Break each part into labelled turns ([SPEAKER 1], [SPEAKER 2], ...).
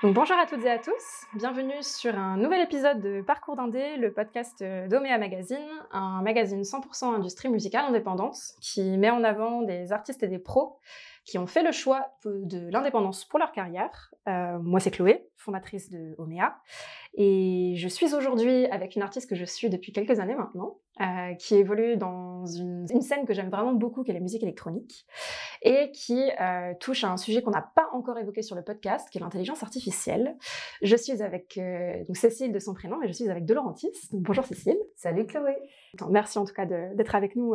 [SPEAKER 1] Donc, bonjour à toutes et à tous, bienvenue sur un nouvel épisode de Parcours d'Indé, le podcast d'Omea Magazine, un magazine 100% industrie musicale indépendante qui met en avant des artistes et des pros qui ont fait le choix de l'indépendance pour leur carrière. Euh, moi, c'est Chloé, fondatrice de. Et je suis aujourd'hui avec une artiste que je suis depuis quelques années maintenant, euh, qui évolue dans une, scène que j'aime vraiment beaucoup, qui est la musique électronique, et qui euh, touche à un sujet qu'on n'a pas encore évoqué sur le podcast, qui est l'intelligence artificielle. Je suis avec donc Cécile de son prénom, mais je suis avec De Laurentis. bonjour Cécile.
[SPEAKER 2] Salut Chloé.
[SPEAKER 1] merci en tout cas d'être avec nous,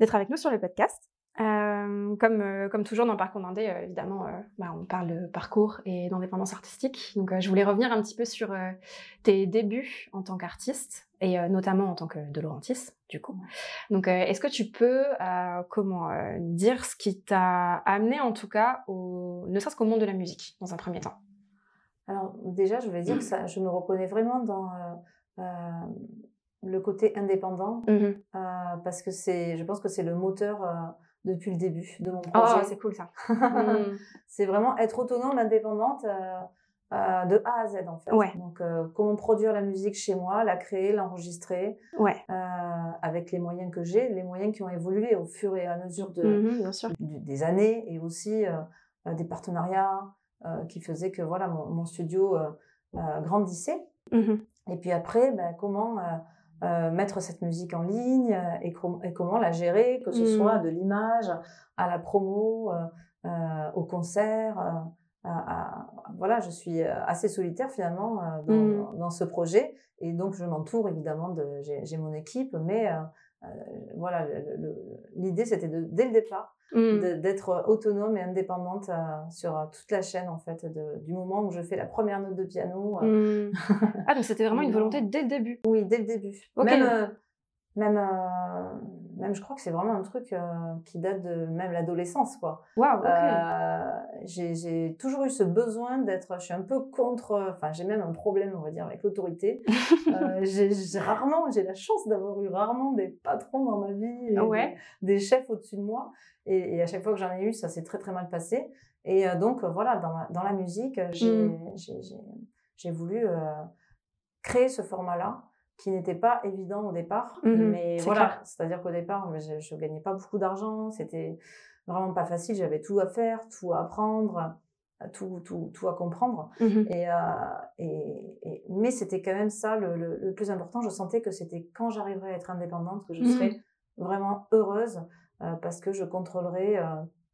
[SPEAKER 1] d'être avec nous sur le podcast. Euh, comme, euh, comme toujours dans parcours d'Indé, euh, évidemment, bah, on parle de parcours et d'indépendance artistique. Donc, je voulais revenir un petit peu sur tes débuts en tant qu'artiste et notamment en tant que De Laurentis, du coup. Donc, est-ce que tu peux, comment dire ce qui t'a amené, en tout cas, au, ne serait-ce qu'au monde de la musique, dans un premier temps?
[SPEAKER 2] Alors, déjà, je voulais dire que ça, je me reconnais vraiment dans le côté indépendant, mmh parce que c'est, je pense que c'est le moteur depuis le début de mon projet.
[SPEAKER 1] Oh, c'est cool ça.
[SPEAKER 2] C'est vraiment être autonome, indépendante euh, euh, de A à Z en fait.
[SPEAKER 1] Ouais.
[SPEAKER 2] Donc euh, comment produire la musique chez moi, la créer, l'enregistrer,
[SPEAKER 1] ouais.
[SPEAKER 2] avec les moyens que j'ai, les moyens qui ont évolué au fur et à mesure de,
[SPEAKER 1] mhm, bien sûr.
[SPEAKER 2] des années et aussi des partenariats qui faisaient que voilà mon, studio grandissait.
[SPEAKER 1] Mhm.
[SPEAKER 2] Et puis après, ben, comment euh, mettre cette musique en ligne euh, et, et, comment la gérer, que ce soit mmh. de l'image à la promo, euh, au concert. voilà, je suis assez solitaire finalement dans, mmh. dans, ce projet et donc je m'entoure évidemment de, j'ai mon équipe, mais voilà, l'idée c'était de dès le départ Mmh. d'être autonome et indépendante euh, sur euh, toute la chaîne en fait de, du moment où je fais la première note de piano.
[SPEAKER 1] Euh. Mmh. ah donc c'était vraiment une volonté dès le début.
[SPEAKER 2] Oui, dès le début. Même, même, même je crois que c'est vraiment un truc qui date de même l'adolescence quoi.
[SPEAKER 1] Waouh.
[SPEAKER 2] j'ai toujours eu ce besoin d'être. Je suis un peu contre. Enfin, j'ai même un problème on va dire avec l'autorité. j'ai rarement, j'ai la chance d'avoir eu rarement des patrons dans ma vie,
[SPEAKER 1] ouais.
[SPEAKER 2] des, des, chefs au-dessus de moi. Et, à chaque fois que j'en ai eu, ça s'est très très mal passé. Et euh, donc euh, voilà, dans, dans la musique, j'ai mmh. voulu euh, créer ce format-là qui n'était pas évident au départ. Mmh mais voilà, c'est-à-dire qu'au départ, je ne gagnais pas beaucoup d'argent, c'était vraiment pas facile, j'avais tout à faire, tout à apprendre, tout, tout, tout à comprendre.
[SPEAKER 1] Mmh
[SPEAKER 2] et, et, mais c'était quand même ça le, le, plus important. Je sentais que c'était quand j'arriverais à être indépendante que je serais vraiment heureuse euh, parce que je contrôlerai euh,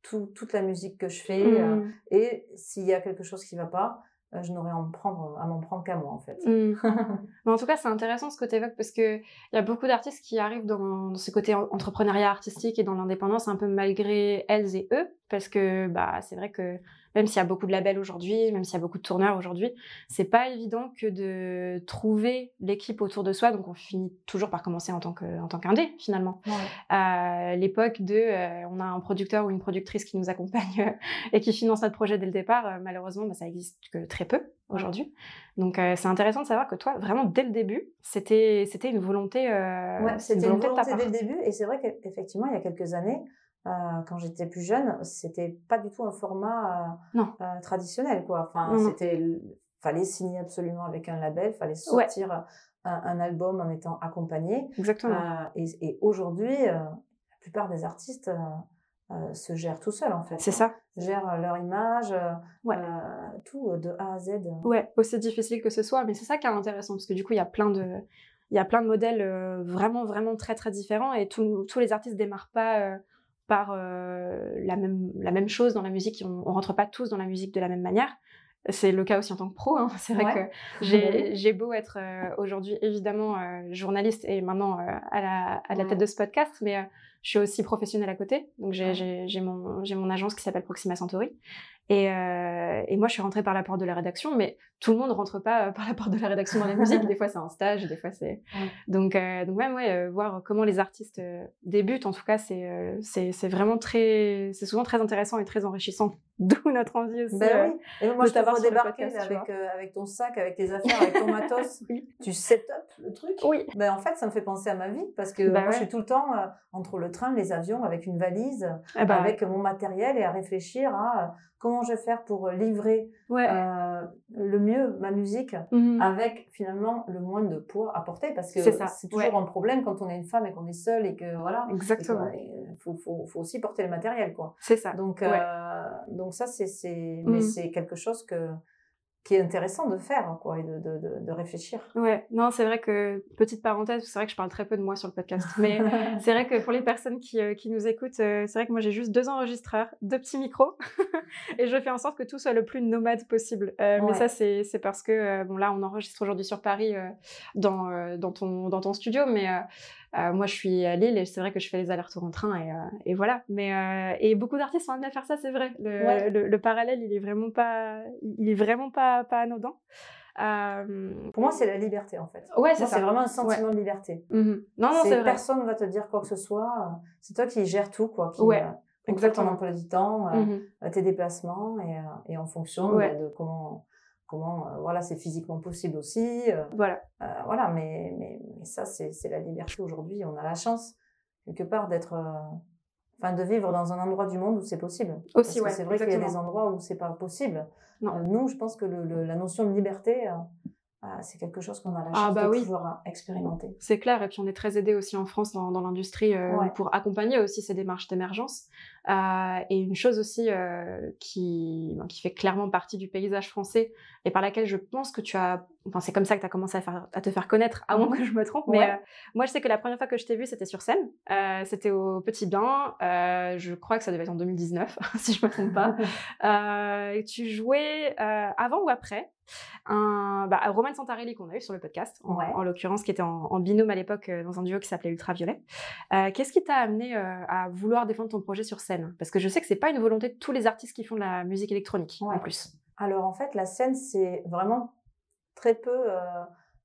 [SPEAKER 2] tout, toute la musique que je fais. Euh, mmh. et s'il y a quelque chose qui ne va pas, je n'aurai à m'en prendre, qu'à moi en fait.
[SPEAKER 1] Mmh. Mais en tout cas, c'est intéressant ce que tu évoques parce qu'il y a beaucoup d'artistes qui arrivent dans, dans, ce côté entrepreneuriat artistique et dans l'indépendance un peu malgré elles et eux parce que bah, c'est vrai que même s'il y a beaucoup de labels aujourd'hui, même s'il y a beaucoup de tourneurs aujourd'hui, c'est pas évident que de trouver l'équipe autour de soi. Donc on finit toujours par commencer en tant que en tant qu'indé finalement.
[SPEAKER 2] Ouais.
[SPEAKER 1] L'époque de, euh, on a un producteur ou une productrice qui nous accompagne et qui finance notre projet dès le départ. Euh, malheureusement, bah, ça existe que très peu aujourd'hui. Donc euh, c'est intéressant de savoir que toi, vraiment dès le début, c'était c'était une volonté.
[SPEAKER 2] ouais, c'était une volonté, dès le début. Et c'est vrai qu'effectivement, il y a quelques années. Euh, quand j'étais plus jeune, c'était pas du tout un format
[SPEAKER 1] euh,
[SPEAKER 2] euh, traditionnel, quoi. Enfin, c'était, fallait signer absolument avec un label, fallait sortir un, album en étant accompagné.
[SPEAKER 1] Exactement.
[SPEAKER 2] et, et aujourd'hui, la plupart des artistes se gèrent tout seuls, en fait.
[SPEAKER 1] C'est ça.
[SPEAKER 2] Gèrent leur image, tout de A à Z.
[SPEAKER 1] Ouais, aussi difficile que ce soit, mais c'est ça qui est intéressant parce que du coup, il y a plein de il y a plein de modèles vraiment vraiment très très différents et tous les artistes démarrent pas par euh, la, même, la même chose dans la musique. On, on rentre pas tous dans la musique de la même manière. C'est le cas aussi en tant que pro. Hein. C'est vrai que j'ai beau être euh, aujourd'hui évidemment euh, journaliste et maintenant à, la, à la tête de ce podcast, mais je suis aussi professionnelle à côté. Donc j'ai mon, mon agence qui s'appelle Proxima Centauri. Et, euh, et, moi, je suis rentrée par la porte de la rédaction, mais tout le monde rentre pas euh, par la porte de la rédaction dans la musique. des fois, c'est un stage, des fois, c'est. Donc, euh, donc même, ouais, euh, voir comment les artistes euh, débutent, en tout cas, c'est euh, c'est vraiment très. C'est souvent très intéressant et très enrichissant. D'où notre envie aussi.
[SPEAKER 2] Ben oui. Et moi, je te vois débarquer avec, avec ton sac, avec tes affaires, avec ton matos.
[SPEAKER 1] oui.
[SPEAKER 2] Tu set up le truc.
[SPEAKER 1] Oui.
[SPEAKER 2] Ben, en fait, ça me fait penser à ma vie parce que ben moi, je suis tout le temps entre le train, les avions, avec une valise,
[SPEAKER 1] Eh ben,
[SPEAKER 2] avec mon matériel et à réfléchir à euh, comment je vais faire pour livrer
[SPEAKER 1] ouais.
[SPEAKER 2] euh, le mieux ma musique
[SPEAKER 1] Mhm.
[SPEAKER 2] avec finalement le moins de poids à porter parce que
[SPEAKER 1] C'est
[SPEAKER 2] toujours
[SPEAKER 1] ouais.
[SPEAKER 2] un problème quand on est une femme et qu'on est seule et que voilà.
[SPEAKER 1] Exactement.
[SPEAKER 2] Il faut, faut, faut aussi porter le matériel quoi.
[SPEAKER 1] C'est ça.
[SPEAKER 2] Donc,
[SPEAKER 1] Ouais.
[SPEAKER 2] euh, donc ça, c'est, c'est, mais
[SPEAKER 1] Mhm.
[SPEAKER 2] c'est quelque chose que, qui est intéressant de faire, quoi, et de, de, de, réfléchir.
[SPEAKER 1] Ouais, non, c'est vrai que, petite parenthèse, c'est vrai que je parle très peu de moi sur le podcast, mais c'est vrai que pour les personnes qui, euh, qui nous écoutent, euh, c'est vrai que moi j'ai juste deux enregistreurs, deux petits micros, et je fais en sorte que tout soit le plus nomade possible. Euh, Mais ça, c'est c'est parce que, bon là, on enregistre aujourd'hui sur Paris, dans, dans, ton, dans ton studio, mais euh, moi je suis à Lille et c'est vrai que je fais les allers-retours en train, et, euh, et voilà. Mais, euh, et beaucoup d'artistes sont amenés à faire ça, c'est vrai. Le,
[SPEAKER 2] Ouais.
[SPEAKER 1] le, le parallèle, il est vraiment pas, il est vraiment pas, pas anodin.
[SPEAKER 2] Pour moi, c'est la liberté, en fait.
[SPEAKER 1] Ouais, c'est
[SPEAKER 2] vraiment un sentiment de liberté.
[SPEAKER 1] Mhm. Non, non,
[SPEAKER 2] C'est-
[SPEAKER 1] vrai.
[SPEAKER 2] personne ne va te dire quoi que ce soit. C'est toi qui gères tout, quoi. Qui,
[SPEAKER 1] Ouais,
[SPEAKER 2] contrôle ton
[SPEAKER 1] exactement.
[SPEAKER 2] emploi du temps,
[SPEAKER 1] Mhm.
[SPEAKER 2] tes déplacements, et, et en fonction
[SPEAKER 1] Ouais.
[SPEAKER 2] bah, de comment, comment euh, voilà, c'est physiquement possible aussi. euh,
[SPEAKER 1] Voilà.
[SPEAKER 2] Euh, voilà, mais, mais, mais ça, c'est c'est la liberté aujourd'hui. On a la chance, quelque part, d'être. Enfin, de vivre dans un endroit du monde où c'est possible.
[SPEAKER 1] Aussi, ouais.
[SPEAKER 2] C'est vrai qu'il y a des endroits où c'est pas possible.
[SPEAKER 1] Non.
[SPEAKER 2] Nous, je pense que le, le- la notion de liberté, c'est quelque chose qu'on a la
[SPEAKER 1] Ah,
[SPEAKER 2] chance
[SPEAKER 1] bah
[SPEAKER 2] de
[SPEAKER 1] oui.
[SPEAKER 2] pouvoir expérimenter.
[SPEAKER 1] C'est clair, et puis on est très aidé aussi en France dans, dans l'industrie euh,
[SPEAKER 2] Ouais.
[SPEAKER 1] pour accompagner aussi ces démarches d'émergence. Euh, et une chose aussi euh, qui, qui fait clairement partie du paysage français et par laquelle je pense que tu as, enfin c'est comme ça que tu as commencé à, faire, à te faire connaître, à moins
[SPEAKER 2] Mhm.
[SPEAKER 1] que je me trompe, mais
[SPEAKER 2] Ouais.
[SPEAKER 1] euh, moi je sais que la première fois que je t'ai vue c'était sur scène, c'était au Petit Bain, je crois que ça devait être en 2019 si je me trompe pas. Et tu jouais avant ou après un bah, Roman Santarelli qu'on a eu sur le podcast, en,
[SPEAKER 2] Ouais.
[SPEAKER 1] en l'occurrence, qui était en, en binôme à l'époque dans un duo qui s'appelait Ultraviolet. Qu'est-ce qui t'a amené à vouloir défendre ton projet sur scène? Parce que je sais que c'est pas une volonté de tous les artistes qui font de la musique électronique en plus.
[SPEAKER 2] Alors, en fait, la scène, c'est vraiment très peu euh,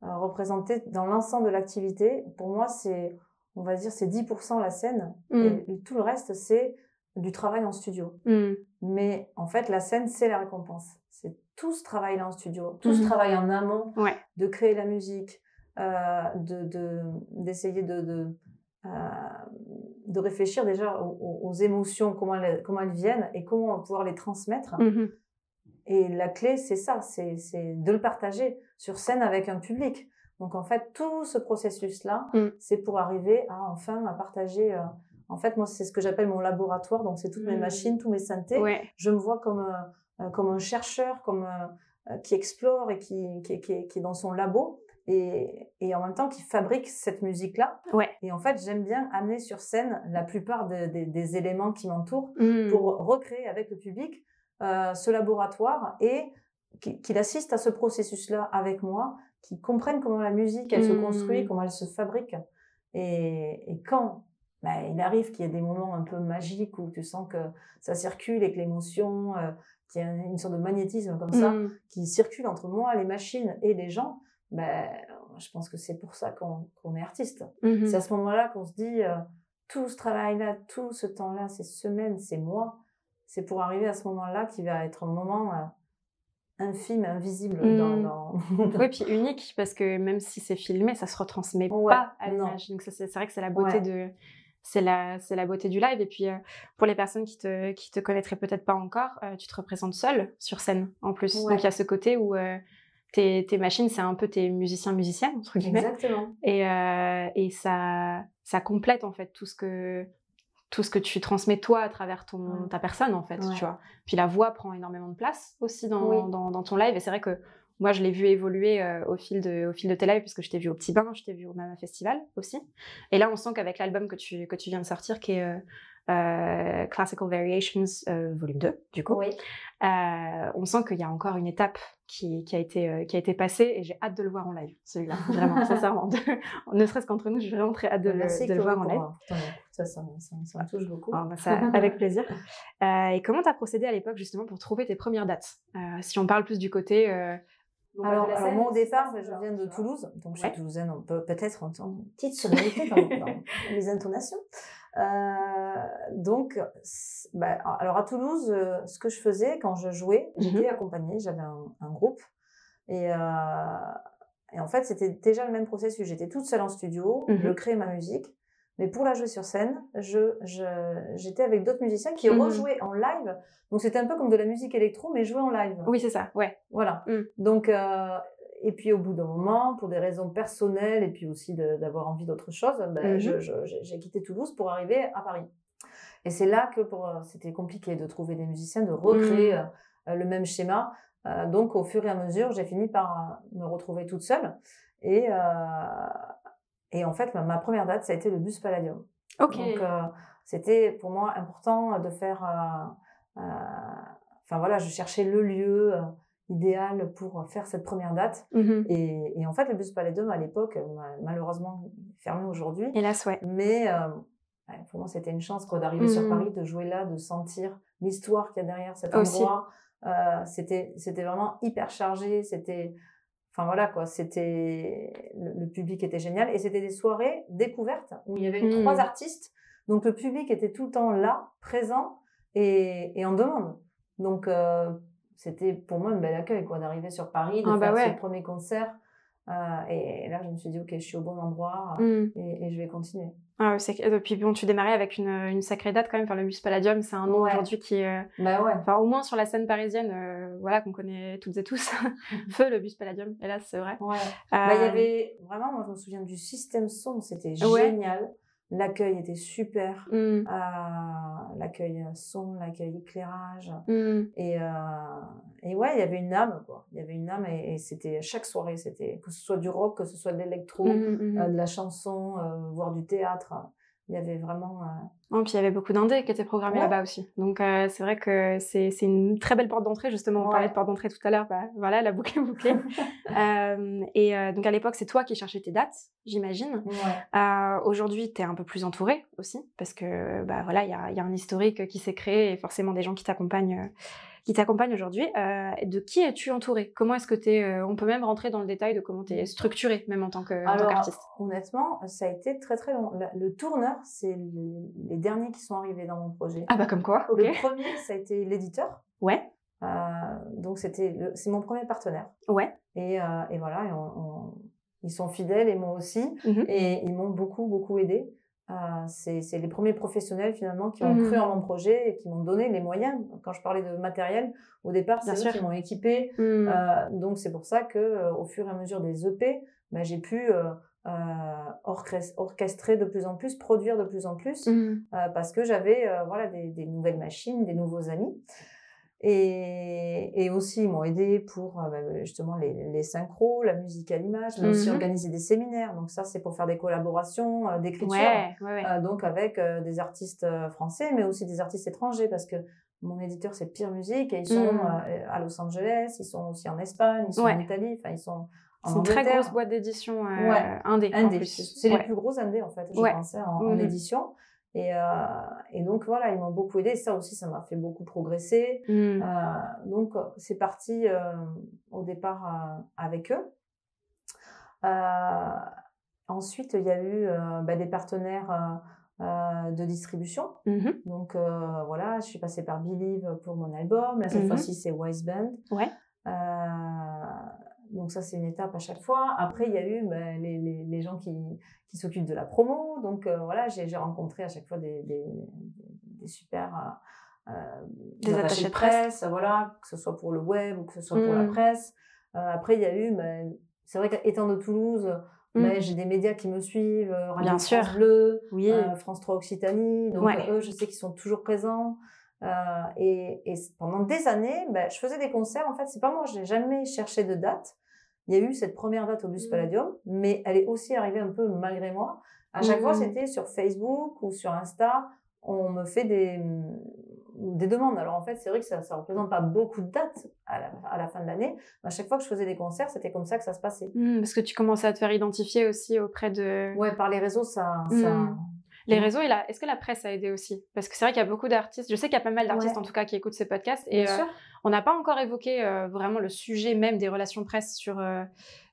[SPEAKER 2] euh, représenté dans l'ensemble de l'activité. Pour moi, c'est, on va dire, c'est 10% la scène.
[SPEAKER 1] Mm.
[SPEAKER 2] Et tout le reste, c'est du travail en studio.
[SPEAKER 1] Mm.
[SPEAKER 2] Mais en fait, la scène, c'est la récompense. C'est tout ce travail-là en studio, tout ce
[SPEAKER 1] Mhm.
[SPEAKER 2] travail en amont
[SPEAKER 1] Ouais.
[SPEAKER 2] de créer la musique, euh, de, de- d'essayer de, de, de réfléchir déjà aux, émotions, comment elles, comment elles viennent et comment on va pouvoir les transmettre.
[SPEAKER 1] Mhm.
[SPEAKER 2] Et la clé, c'est ça, c'est, c'est de le partager sur scène avec un public. Donc en fait, tout ce processus-là,
[SPEAKER 1] Mm.
[SPEAKER 2] c'est pour arriver à enfin à partager. euh, en fait, moi, c'est ce que j'appelle mon laboratoire. Donc c'est toutes mes
[SPEAKER 1] Mm.
[SPEAKER 2] machines, tous mes synthés
[SPEAKER 1] Ouais.
[SPEAKER 2] je me vois comme, euh, euh, comme un chercheur, comme euh, euh, qui explore et qui, qui, qui, qui est dans son labo et, et en même temps qui fabrique cette musique-là.
[SPEAKER 1] Ouais.
[SPEAKER 2] Et en fait, j'aime bien amener sur scène la plupart de- des- des éléments qui m'entourent
[SPEAKER 1] Mm.
[SPEAKER 2] pour recréer avec le public euh, ce laboratoire et qui- qu'il assiste à ce processus-là avec moi, qu'il comprenne comment la musique, elle se
[SPEAKER 1] Mm.
[SPEAKER 2] construit, comment elle se fabrique. Et, et quand ben, il arrive qu'il y ait des moments un peu magiques où tu sens que ça circule et que l'émotion, euh, qu'il y a une sorte de magnétisme comme ça,
[SPEAKER 1] Mm.
[SPEAKER 2] qui circule entre moi, les machines et les gens, ben, je pense que c'est pour ça qu'on est artiste.
[SPEAKER 1] Mhm.
[SPEAKER 2] C'est à ce moment-là qu'on se dit, euh, tout ce travail-là, tout ce temps-là, ces semaines, ces mois, c'est pour arriver à ce moment-là qui va être un moment euh, infime, invisible dans...
[SPEAKER 1] Mm.
[SPEAKER 2] dans...
[SPEAKER 1] Oui, puis unique, parce que même si c'est filmé, ça se retransmet
[SPEAKER 2] Ouais,
[SPEAKER 1] pas à l'image. Donc c'est vrai que c'est la beauté
[SPEAKER 2] Ouais.
[SPEAKER 1] de... C'est la, la beauté du live. Et puis, euh, pour les personnes qui te, qui te connaîtraient peut-être pas encore, euh, tu te représentes seule sur scène, en plus.
[SPEAKER 2] Ouais.
[SPEAKER 1] Donc, il y a ce côté où euh, tes, tes machines, c'est un peu tes musiciens-musiciennes, entre guillemets.
[SPEAKER 2] Exactement.
[SPEAKER 1] Et, euh, et ça, ça complète, en fait, tout ce que tout ce que tu transmets toi à travers ton,
[SPEAKER 2] Ouais.
[SPEAKER 1] ta personne en fait
[SPEAKER 2] Ouais.
[SPEAKER 1] tu vois puis la voix prend énormément de place aussi dans,
[SPEAKER 2] Oui.
[SPEAKER 1] dans, dans ton live et c'est vrai que moi je l'ai vu évoluer euh, au fil de au fil de tes lives puisque je t'ai vu au Petit Bain je t'ai vu au Mama Festival aussi et là on sent qu'avec l'album que tu que tu viens de sortir qui est euh, euh, Classical Variations euh, volume 2 du coup
[SPEAKER 2] Oui.
[SPEAKER 1] euh, on sent qu'il y a encore une étape qui, qui a été qui a été passée et j'ai hâte de le voir en live celui-là vraiment sincèrement De- ne serait-ce qu'entre nous j'ai vraiment très hâte de, le- de le
[SPEAKER 2] Chloé
[SPEAKER 1] voir en live.
[SPEAKER 2] Ça, ça, ça, ça me touche beaucoup.
[SPEAKER 1] ah, bah, ça, avec plaisir. Et comment tu as procédé à l'époque justement pour trouver tes premières dates? Si on parle plus du côté... bon, bah,
[SPEAKER 2] Alors, alors moi au départ, je viens de. Toulouse, donc je
[SPEAKER 1] Ouais.
[SPEAKER 2] suis toulousaine, on peut peut-être entendre une petite sonorité dans, dans les intonations. Euh, donc, ben, alors à Toulouse, euh, ce que je faisais quand je jouais,
[SPEAKER 1] Mhm.
[SPEAKER 2] j'étais accompagnée, j'avais un, un groupe, et, euh, et en fait c'était déjà le même processus. J'étais toute seule en studio,
[SPEAKER 1] Mhm.
[SPEAKER 2] je créais ma musique, Mais pour la jouer sur scène, je, j'étais avec d'autres musiciens qui
[SPEAKER 1] Mhm.
[SPEAKER 2] rejouaient en live. Donc c'était un peu comme de la musique électro, mais joué en live.
[SPEAKER 1] Oui, c'est ça, ouais.
[SPEAKER 2] Voilà.
[SPEAKER 1] Mm.
[SPEAKER 2] Donc, euh, et puis au bout d'un moment, pour des raisons personnelles et puis aussi d'avoir envie d'autre chose, ben, j'ai quitté Toulouse pour arriver à Paris. Et c'est là que pour, euh, c'était compliqué de trouver des musiciens, de recréer
[SPEAKER 1] Mm.
[SPEAKER 2] euh, le même schéma. Euh, donc au fur et à mesure, j'ai fini par me retrouver toute seule. Et, euh, et en fait, ma, ma première date, ça a été le bus Palladium.
[SPEAKER 1] Ok.
[SPEAKER 2] Donc, euh, c'était pour moi important de faire. Enfin voilà, je cherchais le lieu idéal pour faire cette première date.
[SPEAKER 1] Mhm.
[SPEAKER 2] Et, et en fait, le bus Palladium à l'époque, ma- malheureusement fermé aujourd'hui.
[SPEAKER 1] Hélas, ouais.
[SPEAKER 2] Mais euh, ouais, pour moi, c'était une chance quoi, d'arriver sur
[SPEAKER 1] Mhm.
[SPEAKER 2] Paris, de jouer là, de sentir l'histoire qu'il y a derrière cet endroit. Euh, c'était, c'était vraiment hyper chargé. C'était, enfin voilà quoi, c'était le, le public était génial et c'était des soirées découvertes où il y avait trois artistes. Donc le public était tout le temps là, présent et, et en demande. Donc euh, c'était pour moi un bel accueil quoi d'arriver sur Paris, de
[SPEAKER 1] Ah bah
[SPEAKER 2] faire
[SPEAKER 1] ouais.
[SPEAKER 2] ce premier concert. Euh, et, là, je me suis dit, ok, je suis au bon endroit
[SPEAKER 1] Mm.
[SPEAKER 2] et, et je vais continuer.
[SPEAKER 1] Ah, c'est et puis bon, tu démarrais avec une, une sacrée date quand même. Enfin, le Bus Palladium, c'est un nom
[SPEAKER 2] Ouais.
[SPEAKER 1] aujourd'hui qui est, euh,
[SPEAKER 2] Bah ouais.
[SPEAKER 1] enfin, au moins sur la scène parisienne, euh, voilà, qu'on connaît toutes et tous. Feu le Bus Palladium, hélas, c'est vrai.
[SPEAKER 2] Ouais. Bah, il y
[SPEAKER 1] Euh,
[SPEAKER 2] avait vraiment, moi je me souviens du système son, c'était génial. L'accueil était super.
[SPEAKER 1] mm,
[SPEAKER 2] Euh, l'accueil son, l'accueil éclairage.
[SPEAKER 1] mm.
[SPEAKER 2] Et, euh, et ouais, il y avait une âme, quoi. Il y avait une âme et, et c'était chaque soirée, c'était que ce soit du rock, que ce soit de l'électro,
[SPEAKER 1] Mm,
[SPEAKER 2] euh, de la chanson, voire du théâtre. Il y avait vraiment. euh,
[SPEAKER 1] Non, puis il y avait beaucoup d'indés qui étaient programmés
[SPEAKER 2] Ouais.
[SPEAKER 1] là-bas aussi. Donc euh, c'est vrai que c'est c'est une très belle porte d'entrée, justement. On
[SPEAKER 2] Ouais.
[SPEAKER 1] parlait de porte d'entrée tout à l'heure. Bah, voilà, la boucle est bouclée. Euh, et euh, donc à l'époque, c'est toi qui cherchais tes dates, j'imagine.
[SPEAKER 2] Ouais.
[SPEAKER 1] Aujourd'hui, tu es un peu plus entouré aussi, parce que bah, voilà, il y a, y a un historique qui s'est créé et forcément des gens qui t'accompagnent. Euh, qui t'accompagnent aujourd'hui. Euh, de qui es-tu entouré Comment est-ce que tu es On peut même rentrer dans le détail de comment tu es structuré, même en tant qu'artiste.
[SPEAKER 2] honnêtement, ça a été très très long. Le tourneur, c'est le- les derniers qui sont arrivés dans mon projet.
[SPEAKER 1] Ah bah comme quoi.
[SPEAKER 2] Le premier, ça a été l'éditeur.
[SPEAKER 1] Ouais,
[SPEAKER 2] Euh, donc c'était, c'est mon premier partenaire.
[SPEAKER 1] ouais.
[SPEAKER 2] Et, euh, et voilà, et on- on- ils sont fidèles et moi aussi.
[SPEAKER 1] Mhm.
[SPEAKER 2] Et ils m'ont beaucoup beaucoup aidé. Euh, c'est, les premiers professionnels finalement qui ont
[SPEAKER 1] Mhm.
[SPEAKER 2] cru en mon projet et qui m'ont donné les moyens. Quand je parlais de matériel, au départ, c'est eux qui m'ont équipé.
[SPEAKER 1] Mm.
[SPEAKER 2] Euh, donc c'est pour ça que euh, au fur et à mesure des EP, bah, j'ai pu euh, orchest- orchestrer de plus en plus, produire de plus en plus,
[SPEAKER 1] Mm.
[SPEAKER 2] euh, parce que j'avais voilà des, des nouvelles machines, des nouveaux amis. Et, et aussi, ils m'ont aidé pour euh, bah, justement les, les synchros, la musique à l'image, mais aussi
[SPEAKER 1] Mhm.
[SPEAKER 2] organiser des séminaires. Donc ça, c'est pour faire des collaborations, euh, d'écriture.
[SPEAKER 1] Ouais, ouais, ouais.
[SPEAKER 2] Euh, donc avec euh, des artistes français, mais aussi des artistes étrangers, parce que mon éditeur c'est Pire Musique et ils sont
[SPEAKER 1] Mm.
[SPEAKER 2] euh, à Los Angeles, ils sont aussi en Espagne, ils sont
[SPEAKER 1] Ouais.
[SPEAKER 2] en Italie, enfin ils sont en
[SPEAKER 1] C'est une très grosse boîte d'édition euh,
[SPEAKER 2] Ouais.
[SPEAKER 1] indé,
[SPEAKER 2] Indé. C'est les
[SPEAKER 1] Ouais.
[SPEAKER 2] plus gros indés en fait, je pensais en, en
[SPEAKER 1] Mhm.
[SPEAKER 2] édition. Et, euh, et donc voilà, ils m'ont beaucoup aidé. Ça aussi, ça m'a fait beaucoup progresser.
[SPEAKER 1] Mm.
[SPEAKER 2] Euh, donc c'est parti euh, au départ avec eux. Ensuite, il y a eu bah, des partenaires euh, de distribution.
[SPEAKER 1] Mhm.
[SPEAKER 2] Donc euh, voilà, je suis passée par Believe pour mon album. Là, cette
[SPEAKER 1] Mhm.
[SPEAKER 2] fois-ci, c'est Wise Band.
[SPEAKER 1] Ouais.
[SPEAKER 2] Euh, donc ça, c'est une étape à chaque fois. Après, il y a eu bah, les, les, les gens qui, qui s'occupent de la promo. Donc euh, voilà, j'ai rencontré à chaque fois des, des, des super... euh, euh,
[SPEAKER 1] Des attachés de presse.
[SPEAKER 2] voilà, que ce soit pour le web ou que ce soit pour la
[SPEAKER 1] Mhm.
[SPEAKER 2] presse. Euh, après, il y a eu... bah, c'est vrai qu'étant de Toulouse,
[SPEAKER 1] Mm.
[SPEAKER 2] bah, j'ai des médias qui me suivent, Radio
[SPEAKER 1] Bien
[SPEAKER 2] France
[SPEAKER 1] sûr.
[SPEAKER 2] Bleu,
[SPEAKER 1] Oui.
[SPEAKER 2] euh, France 3 Occitanie. Donc
[SPEAKER 1] Ouais.
[SPEAKER 2] eux, je sais qu'ils sont toujours présents. Euh, et, pendant des années, je faisais des concerts. En fait, c'est pas moi, j'ai jamais cherché de date. Il y a eu cette première date au Bus
[SPEAKER 1] Mm.
[SPEAKER 2] Palladium, mais elle est aussi arrivée un peu malgré moi. À chaque fois,
[SPEAKER 1] Mhm.
[SPEAKER 2] c'était sur Facebook ou sur Insta. On me fait des, des demandes. Alors en fait, c'est vrai que ça ne représente pas beaucoup de dates à la, à la fin de l'année. Mais à chaque fois que je faisais des concerts, c'était comme ça que ça se passait.
[SPEAKER 1] Mm, parce que tu commençais à te faire identifier aussi auprès de
[SPEAKER 2] Ouais, par les réseaux, ça. ça...
[SPEAKER 1] Mm. Les réseaux. Et la... Est-ce que la presse a aidé aussi? Parce que c'est vrai qu'il y a beaucoup d'artistes. Je sais qu'il y a pas mal d'artistes
[SPEAKER 2] Ouais.
[SPEAKER 1] en tout cas qui écoutent ces podcasts. Et euh, on n'a pas encore évoqué euh, vraiment le sujet même des relations presse sur euh,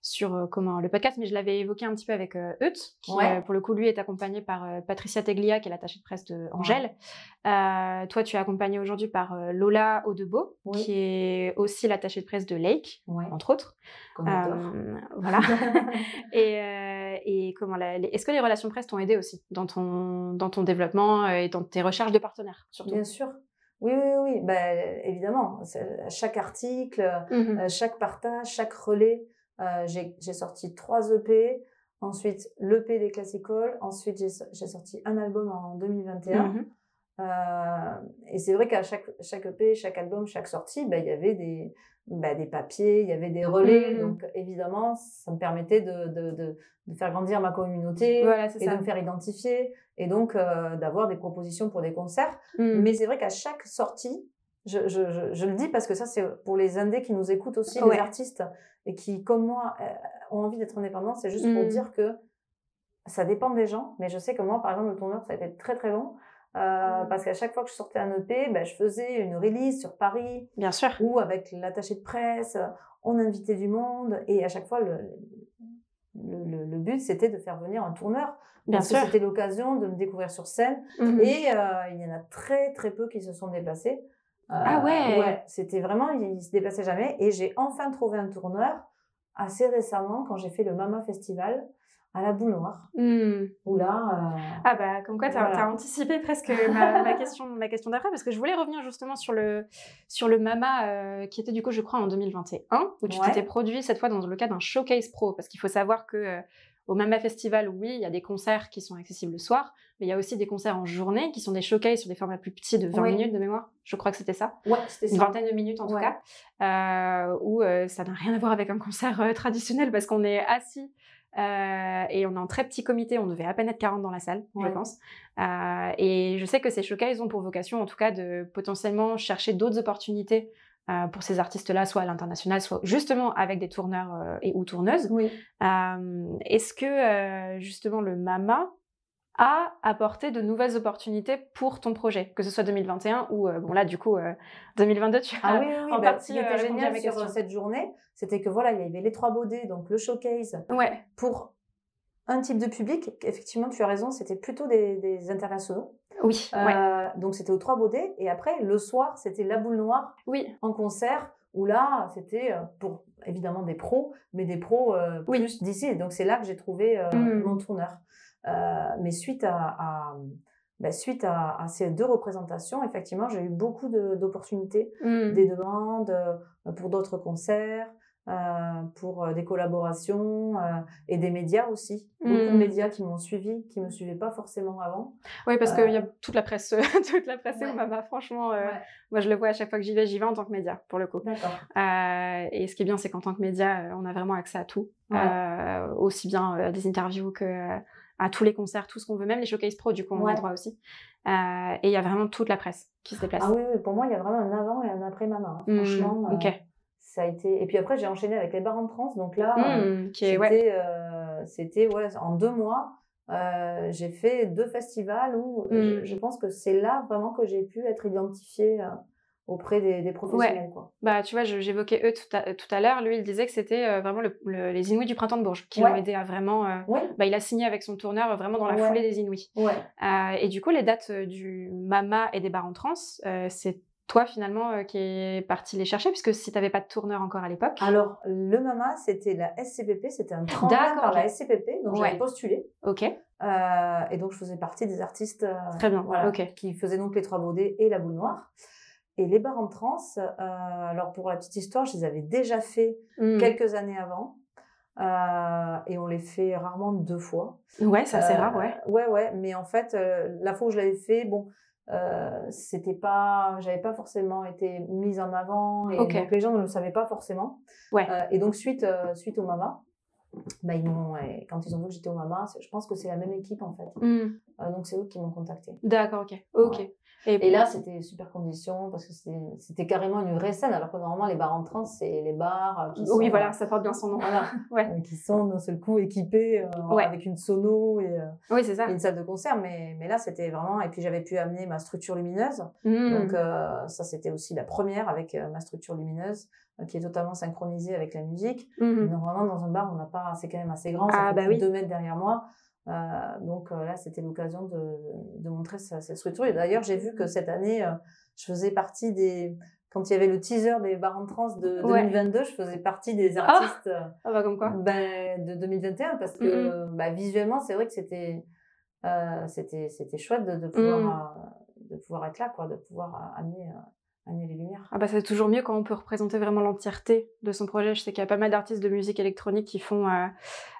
[SPEAKER 1] sur euh, comment le podcast, mais je l'avais évoqué un petit peu avec euh, Eut, qui
[SPEAKER 2] Ouais.
[SPEAKER 1] pour le coup lui est accompagné par Patricia Teglia, qui est l'attachée de presse de Angèle. Toi, tu es accompagné aujourd'hui par Lola Audebo,
[SPEAKER 2] Oui.
[SPEAKER 1] qui est aussi l'attachée de presse de Lake, entre autres. Euh, voilà. et, et comment est-ce que les relations presse t'ont aidé aussi dans ton, dans ton développement et dans tes recherches de partenaires surtout?
[SPEAKER 2] Bien sûr. Oui, oui, oui, bah, évidemment. Chaque article, mmh chaque partage, chaque relais. j'ai sorti trois EP, ensuite l'EP des Classical, ensuite j'ai sorti un album en 2021. Euh, et c'est vrai qu'à chaque, chaque EP, chaque album, chaque sortie, bah, il y avait des, bah, des papiers, il y avait des relais. Mmh. Donc évidemment, ça me permettait de, de, de, de faire grandir ma communauté et de me faire identifier et donc euh, d'avoir des propositions pour des concerts. Mmh. Mais c'est vrai qu'à chaque sortie, je, je, je, le dis parce que ça, c'est pour les indés qui nous écoutent aussi, les artistes, et qui, comme moi, euh, ont envie d'être indépendants, c'est juste pour mmh. dire que ça dépend des gens. Mais je sais que moi, par exemple, le tourneur, ça a été très très long. Euh, parce qu'à chaque fois que je sortais un EP, ben, je faisais une release sur Paris.
[SPEAKER 1] Bien sûr.
[SPEAKER 2] Ou avec l'attaché de presse, on invitait du monde. Et à chaque fois, le, le, le, but, c'était de faire venir un tourneur. Bien sûr. C'était l'occasion de me découvrir sur scène. Mmh et euh, il y en a très, très peu qui se sont déplacés.
[SPEAKER 1] Euh, ah ouais
[SPEAKER 2] Ouais, c'était vraiment, ils se déplaçaient jamais. Et j'ai enfin trouvé un tourneur assez récemment quand j'ai fait le Mama Festival à la boule noire. Mmh. Où là. Euh,
[SPEAKER 1] ah bah, comme quoi, tu as, anticipé presque ma, ma, question, ma question d'après, parce que je voulais revenir justement sur le, sur le MAMA euh, qui était du coup, je crois, en 2021, où tu t'étais produit cette fois dans le cadre d'un showcase pro, parce qu'il faut savoir que. Euh, au MAMA Festival, oui, il y a des concerts qui sont accessibles le soir, mais il y a aussi des concerts en journée qui sont des showcases sur des formats plus petits de 20 minutes de mémoire. Je crois que c'était ça.
[SPEAKER 2] Ouais, c'était
[SPEAKER 1] ça. Une vingtaine de minutes en tout cas. Euh, où ça n'a rien à voir avec un concert traditionnel parce qu'on est assis euh, et on est en très petit comité, on devait à peine être 40 dans la salle, je pense. Euh, et je sais que ces showcases ont pour vocation, en tout cas, de potentiellement chercher d'autres opportunités euh, pour ces artistes-là, soit à l'international, soit justement avec des tourneurs et ou tourneuses.
[SPEAKER 2] Oui.
[SPEAKER 1] Est-ce que justement le MAMA à apporter de nouvelles opportunités pour ton projet, que ce soit 2021 ou, euh, bon là, du coup, 2022, euh, tu as
[SPEAKER 2] ah oui, oui, en bah, partie euh, génial sur cette journée, c'était que voilà, il y avait les trois baudets, donc le showcase,
[SPEAKER 1] ouais.
[SPEAKER 2] pour un type de public. Effectivement, tu as raison, c'était plutôt des, des internationaux.
[SPEAKER 1] Oui.
[SPEAKER 2] Euh, Donc c'était aux trois baudets. Et après, le soir, c'était la boule noire
[SPEAKER 1] oui.
[SPEAKER 2] en concert, où là, c'était pour évidemment des pros, mais des pros plus d'ici. Donc c'est là que j'ai trouvé mmh. mon tourneur. Euh, mais suite à, ben, suite à, ces deux représentations, effectivement, j'ai eu beaucoup d'opportunités, mmh. des demandes euh, pour d'autres concerts, euh, pour des collaborations et des médias aussi. Beaucoup de mmh. médias qui m'ont suivi, qui me suivaient pas forcément avant.
[SPEAKER 1] Oui, parce qu'il y a toute la presse, toute la presse ouais. franchement, moi je le vois à chaque fois que j'y vais, j'y vais en tant que média pour le coup. et ce qui est bien, c'est qu'en tant que média, on a vraiment accès à tout, aussi bien des interviews que à tous les concerts, tout ce qu'on veut, même les showcase pro, du coup, on a droit aussi. Euh, et il y a vraiment toute la presse qui se déplace.
[SPEAKER 2] Ah oui, oui pour moi, il y a vraiment un avant et un après Mama. Hein. Mmh, franchement, euh, ça a été. Et puis après, j'ai enchaîné avec les bars en trans. Donc là, mmh, c'était ouais. ouais, en deux mois. Euh, j'ai fait deux festivals où je, mmh. je, pense que c'est là vraiment que j'ai pu être identifiée auprès des, des professionnels. Quoi.
[SPEAKER 1] Bah, tu vois, j'évoquais eux tout à, tout à l'heure. Lui, il disait que c'était euh, vraiment le, les Inuits du printemps de Bourges qui l'ont aidé à vraiment. Euh, bah, il a signé avec son tourneur euh, vraiment dans la foulée des Inuits. et du coup, les dates du Mama et des bars en trans, c'est toi finalement qui est parti les chercher puisque si tu n'avais pas de tourneur encore à l'époque.
[SPEAKER 2] Alors le Mama c'était la SCPP, c'était un tremplin par la SCPP donc j'avais postulé.
[SPEAKER 1] Ok.
[SPEAKER 2] et donc je faisais partie des artistes
[SPEAKER 1] Très bien. Voilà,
[SPEAKER 2] qui faisaient donc les trois baudets et la boule noire. Et les bars en trans, euh, alors pour la petite histoire, je les avais déjà fait mmh. quelques années avant. Euh, et on les fait rarement deux fois.
[SPEAKER 1] Ouais, ça c'est rare, ouais.
[SPEAKER 2] Euh, ouais, ouais. Mais en fait, euh, la fois où je l'avais fait, bon, euh, c'était pas, j'avais pas forcément été mise en avant et donc les gens ne le savaient pas forcément.
[SPEAKER 1] Ouais.
[SPEAKER 2] et donc suite, suite au Mama, bah ils m'ont, quand ils ont vu que j'étais au Mama, je pense que c'est la même équipe en fait. Mmh. Donc c'est eux qui m'ont contacté.
[SPEAKER 1] D'accord, ok, ok.
[SPEAKER 2] Et, là, c'était super condition parce que c'était carrément une vraie scène, alors que normalement, les bars en trans, c'est les bars
[SPEAKER 1] qui sont. Oui, voilà, ça porte bien son nom.
[SPEAKER 2] Voilà. ouais. Euh, qui sont d'un seul coup équipés euh, avec une sono et, euh,
[SPEAKER 1] oui, ça.
[SPEAKER 2] une salle de concert. Mais, mais là, c'était vraiment. Et puis, j'avais pu amener ma structure lumineuse. Mmh. Donc, ça, c'était aussi la première avec ma structure lumineuse qui est totalement synchronisée avec la musique. Mmh. Normalement, dans un bar, on n'a pas. C'est quand même assez grand, ça ah, fait bah oui. deux mètres derrière moi. Euh, donc euh, là, c'était l'occasion de, de, montrer cette structure. Et d'ailleurs, j'ai vu que cette année, euh, je faisais partie des, quand il y avait le teaser des Barons Trans de
[SPEAKER 1] Ouais.
[SPEAKER 2] 2022, je faisais partie des
[SPEAKER 1] Ah
[SPEAKER 2] artistes
[SPEAKER 1] Ah bah comme quoi.
[SPEAKER 2] ben, de 2021 parce que bah, visuellement, c'est vrai que c'était euh, c'était c'était chouette de, de pouvoir
[SPEAKER 1] Mm.
[SPEAKER 2] euh, de pouvoir être là, quoi, de pouvoir euh, amener amener les lumières.
[SPEAKER 1] Ah bah c'est toujours mieux quand on peut représenter vraiment l'entièreté de son projet. Je sais qu'il y a pas mal d'artistes de musique électronique qui font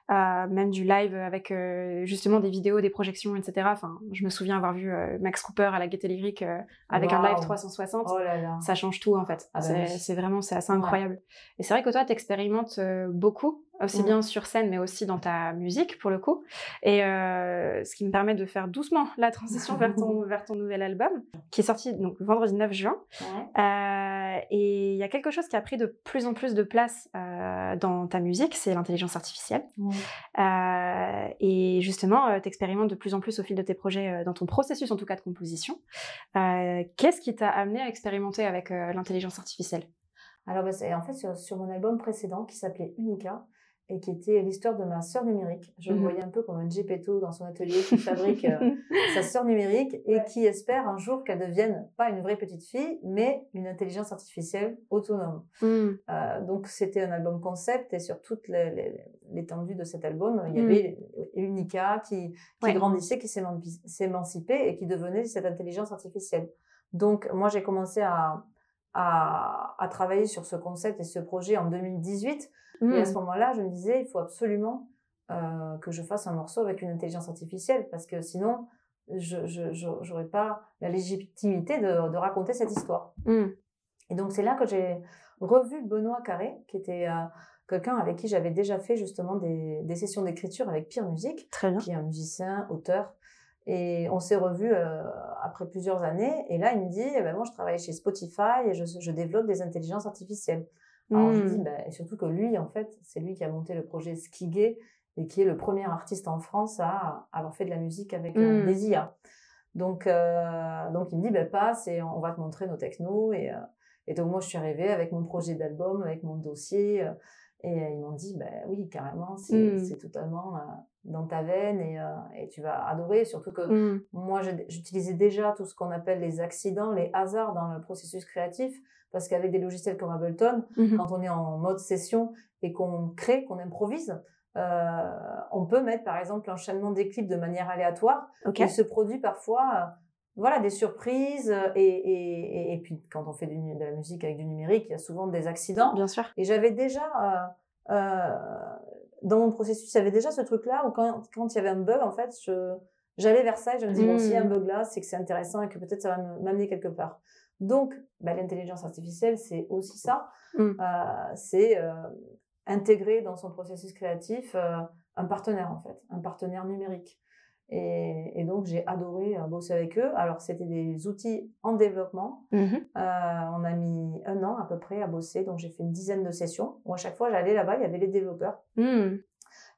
[SPEAKER 1] même du live avec euh, justement des vidéos, des projections, etc. Enfin, je me souviens avoir vu euh, Max Cooper à la Gaieté Lyrique euh, avec un live
[SPEAKER 2] Waouh.
[SPEAKER 1] 360.
[SPEAKER 2] Oh là là.
[SPEAKER 1] Ça change tout en fait.
[SPEAKER 2] Ah bah
[SPEAKER 1] c'est
[SPEAKER 2] oui.
[SPEAKER 1] vraiment c'est assez
[SPEAKER 2] Ouais.
[SPEAKER 1] incroyable. Et c'est vrai que toi t'expérimentes euh, beaucoup, aussi
[SPEAKER 2] Mm.
[SPEAKER 1] bien sur scène mais aussi dans ta musique pour le coup. Et euh, ce qui me permet de faire doucement la transition vers ton vers ton nouvel album qui est sorti donc vendredi 9 juin. Euh, et il y a quelque chose qui a pris de plus en plus de place euh, dans ta musique, c'est l'intelligence artificielle. Et justement, tu expérimentes de plus en plus au fil de tes projets, dans ton processus en tout cas de composition. Qu'est-ce qui t'a amené à expérimenter avec l'intelligence artificielle?
[SPEAKER 2] Alors, bah, en fait sur, sur mon album précédent qui s'appelait Unica et qui était l'histoire de ma sœur numérique. Je le
[SPEAKER 1] Mhm.
[SPEAKER 2] voyais un peu comme un Gepetto dans son atelier qui fabrique euh, sa sœur numérique et
[SPEAKER 1] Ouais.
[SPEAKER 2] qui espère un jour qu'elle devienne pas une vraie petite fille, mais une intelligence artificielle autonome.
[SPEAKER 1] Hmm.
[SPEAKER 2] Euh, donc c'était un album concept et sur toute l'étendue de cet album, il y
[SPEAKER 1] Mm.
[SPEAKER 2] avait Unica qui, qui
[SPEAKER 1] Ouais.
[SPEAKER 2] grandissait, qui s'émanci- s'émancipait et qui devenait cette intelligence artificielle. Donc moi j'ai commencé à, à, à travailler sur ce concept et ce projet en 2018
[SPEAKER 1] Hmm.
[SPEAKER 2] et à ce moment-là je me disais il faut absolument euh, que je fasse un morceau avec une intelligence artificielle parce que sinon je j'aurais pas la légitimité de, de raconter cette histoire.
[SPEAKER 1] Hmm.
[SPEAKER 2] Et donc c'est là que j'ai revu Benoît Carré, qui était euh, quelqu'un avec qui j'avais déjà fait justement des, des sessions d'écriture avec Pire Musique, qui est un musicien, auteur. Et on s'est revus euh, après plusieurs années. Et là, il me dit, eh ben, moi, je travaille chez Spotify et je, je développe des intelligences artificielles. Alors je
[SPEAKER 1] Hmm.
[SPEAKER 2] dis, ben, et surtout que lui, en fait, c'est lui qui a monté le projet Skigé et qui est le premier artiste en France à avoir fait de la musique avec euh,
[SPEAKER 1] Mm.
[SPEAKER 2] des IA. Donc, euh, donc il me dit, ben, passe et on va te montrer nos technos. Et, euh, et donc moi, je suis arrivée avec mon projet d'album, avec mon dossier. Et euh, ils m'ont dit, ben oui, carrément, c'est
[SPEAKER 1] Mm.
[SPEAKER 2] c'est totalement euh, dans ta veine et, euh, et tu vas adorer. Surtout que
[SPEAKER 1] Hmm.
[SPEAKER 2] moi, j'utilisais déjà tout ce qu'on appelle les accidents, les hasards dans le processus créatif, parce qu'avec des logiciels comme Ableton,
[SPEAKER 1] Mhm.
[SPEAKER 2] quand on est en mode session et qu'on crée, qu'on improvise, euh, on peut mettre par exemple l'enchaînement des clips de manière aléatoire.
[SPEAKER 1] Ok.
[SPEAKER 2] Il se produit parfois voilà, des surprises. euh, Et, et, et, et puis quand on fait du de la musique avec du numérique, il y a souvent des accidents.
[SPEAKER 1] Bien sûr.
[SPEAKER 2] Et j'avais déjà, euh, euh, dans mon processus, il y avait déjà ce truc-là où quand, quand il y avait un bug, en fait, je, j'allais vers ça et je me dis, bon,
[SPEAKER 1] Mm.
[SPEAKER 2] s'il y a un bug là, c'est que c'est intéressant et que peut-être ça va me- m'amener quelque part. Donc, bah, l'intelligence artificielle, c'est aussi ça.
[SPEAKER 1] Mm.
[SPEAKER 2] Euh, c'est intégrer dans son processus créatif un partenaire, en fait, un partenaire numérique. Et, et donc, j'ai adoré euh, bosser avec eux. Alors, c'était des outils en développement.
[SPEAKER 1] Mhm.
[SPEAKER 2] Euh, on a mis un an à peu près à bosser, donc j'ai fait une dizaine de sessions où à chaque fois j'allais là-bas, il y avait les développeurs.
[SPEAKER 1] Hmm.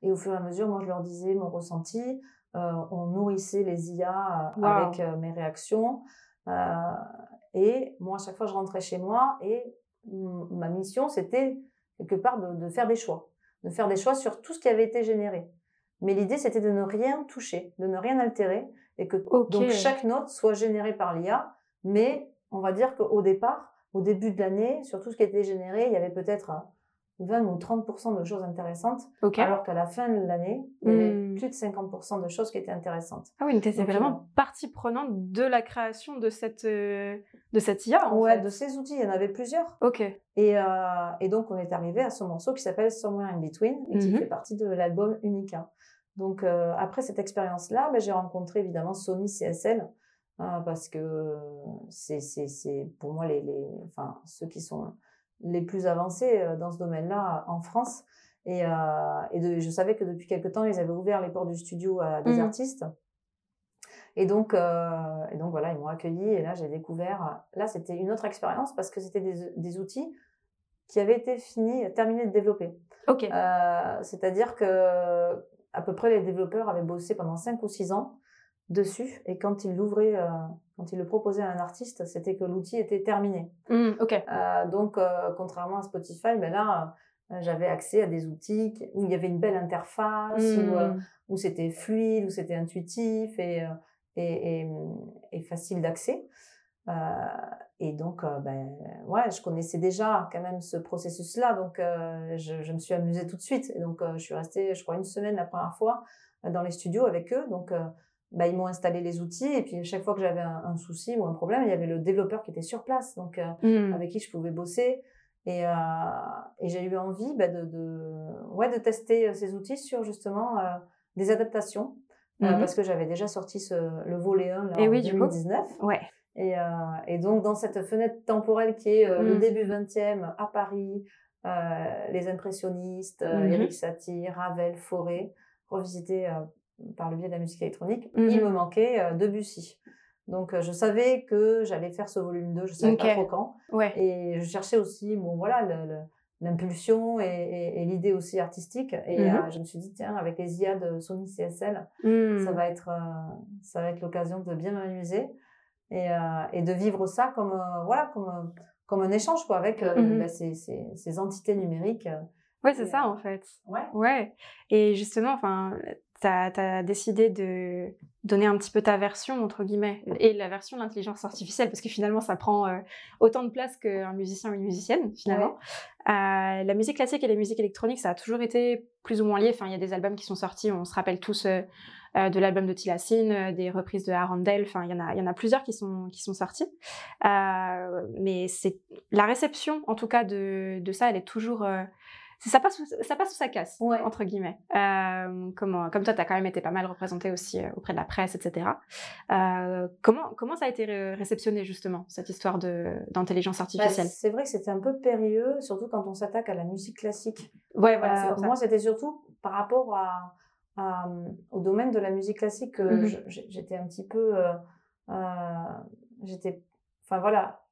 [SPEAKER 2] Et au fur et à mesure, moi je leur disais mon ressenti, euh, on nourrissait les IA
[SPEAKER 1] Wow.
[SPEAKER 2] avec euh, mes réactions. Et moi à chaque fois je rentrais chez moi et ma mission c'était quelque part de, de faire des choix, de faire des choix sur tout ce qui avait été généré. Mais l'idée c'était de ne rien toucher, de ne rien altérer et que donc chaque note soit générée par l'IA, mais on va dire qu'au départ, au début de l'année, sur tout ce qui était généré, il y avait peut-être euh, 20 ou 30% de choses intéressantes, alors qu'à la fin de l'année, il y avait
[SPEAKER 1] Hmm.
[SPEAKER 2] plus de 50% de choses qui étaient intéressantes.
[SPEAKER 1] Ah oui, donc t'étais
[SPEAKER 2] Donc,
[SPEAKER 1] vraiment
[SPEAKER 2] euh,
[SPEAKER 1] partie prenante de la création de cette, euh, de cette IA, en
[SPEAKER 2] ouais,
[SPEAKER 1] fait.
[SPEAKER 2] de ces outils, il y en avait plusieurs.
[SPEAKER 1] Ok.
[SPEAKER 2] Et, euh, et donc, on est arrivé à ce morceau qui s'appelle Somewhere in Between et qui
[SPEAKER 1] Mhm.
[SPEAKER 2] fait partie de l'album Unica. Donc, euh, après cette expérience-là, ben, j'ai rencontré évidemment Sony CSL euh, parce que c'est, c'est, c'est pour moi les, les, enfin, ceux qui sont les plus avancés euh, dans ce domaine-là en France. Et, euh, et de, je savais que depuis quelque temps, ils avaient ouvert les portes du studio à des
[SPEAKER 1] Mhm.
[SPEAKER 2] artistes. Et donc, euh, et donc voilà, ils m'ont accueilli et là j'ai découvert. Là, c'était une autre expérience parce que c'était des, des outils qui avaient été finis, terminés de développer.
[SPEAKER 1] Ok.
[SPEAKER 2] Euh, C'est-à-dire que à peu près les développeurs avaient bossé pendant 5 ou 6 ans dessus et quand ils l'ouvraient, euh, quand ils le proposaient à un artiste, c'était que l'outil était terminé.
[SPEAKER 1] Ok.
[SPEAKER 2] Euh, donc, euh, contrairement à Spotify, ben là, j'avais accès à des outils où il y avait une belle interface, où, où c'était fluide, où c'était intuitif et, et, et, et facile d'accès. Et donc, ben, ouais, je connaissais déjà quand même ce processus-là, donc je, je, me suis amusée tout de suite. Et donc, je suis restée, je crois, une semaine la première fois dans les studios avec eux. Donc, bah, ils m'ont installé les outils et puis chaque fois que j'avais un, souci ou un problème, il y avait le développeur qui était sur place, donc mmh. avec qui je pouvais bosser. Et, euh, et j'ai eu envie bah, de, de, ouais, de tester ces outils sur justement euh, des adaptations. Mmh parce que j'avais déjà sorti ce, le volet 1 là, en oui, 2019.
[SPEAKER 1] Ouais.
[SPEAKER 2] Et, euh, et, donc, dans cette fenêtre temporelle qui est le mmh. début 20e à Paris, les impressionnistes, mmh Eric Satie, Ravel, Forêt, revisité par le biais de la musique électronique, il me manquait Debussy. Donc, je savais que j'allais faire ce volume 2, je savais pas trop quand.
[SPEAKER 1] Ouais.
[SPEAKER 2] Et je cherchais aussi, bon, voilà, l'impulsion et, et, l'idée aussi artistique. Et mmh je me suis dit, tiens, avec les IA de Sony CSL, ça mmh. va être, ça va être l'occasion de bien m'amuser et, et, de vivre ça comme, voilà, comme, comme un échange, quoi, avec mmh bah, ces, ces, ces, entités numériques.
[SPEAKER 1] Ouais, c'est ça, en fait.
[SPEAKER 2] Ouais.
[SPEAKER 1] Ouais. Et justement, enfin, tu as, décidé de donner un petit peu ta version, entre guillemets, et la version de l'intelligence artificielle, parce que finalement, ça prend euh, autant de place qu'un musicien ou une musicienne, finalement. Euh, la musique classique et la musique électronique, ça a toujours été plus ou moins lié. Enfin, il y a des albums qui sont sortis, on se rappelle tous euh, de l'album de Tilassine, des reprises de Arundel, enfin, il y, en a, il y en a plusieurs qui sont, qui sont sortis. mais c'est la réception, en tout cas, de, de ça, elle est toujours ça passe, ça passe ou ça casse, entre guillemets. Euh, comment, comme toi, tu as quand même été pas mal représenté aussi euh, auprès de la presse, etc. Euh, comment, comment ça a été réceptionné, justement, cette histoire d'intelligence bah, artificielle?
[SPEAKER 2] C'est vrai que c'était un peu périlleux, surtout quand on s'attaque à la musique classique.
[SPEAKER 1] Ouais, voilà,
[SPEAKER 2] moi, c'était surtout par rapport à, au domaine de la musique classique que mmh j'étais un petit peu... j'étais... Enfin, voilà,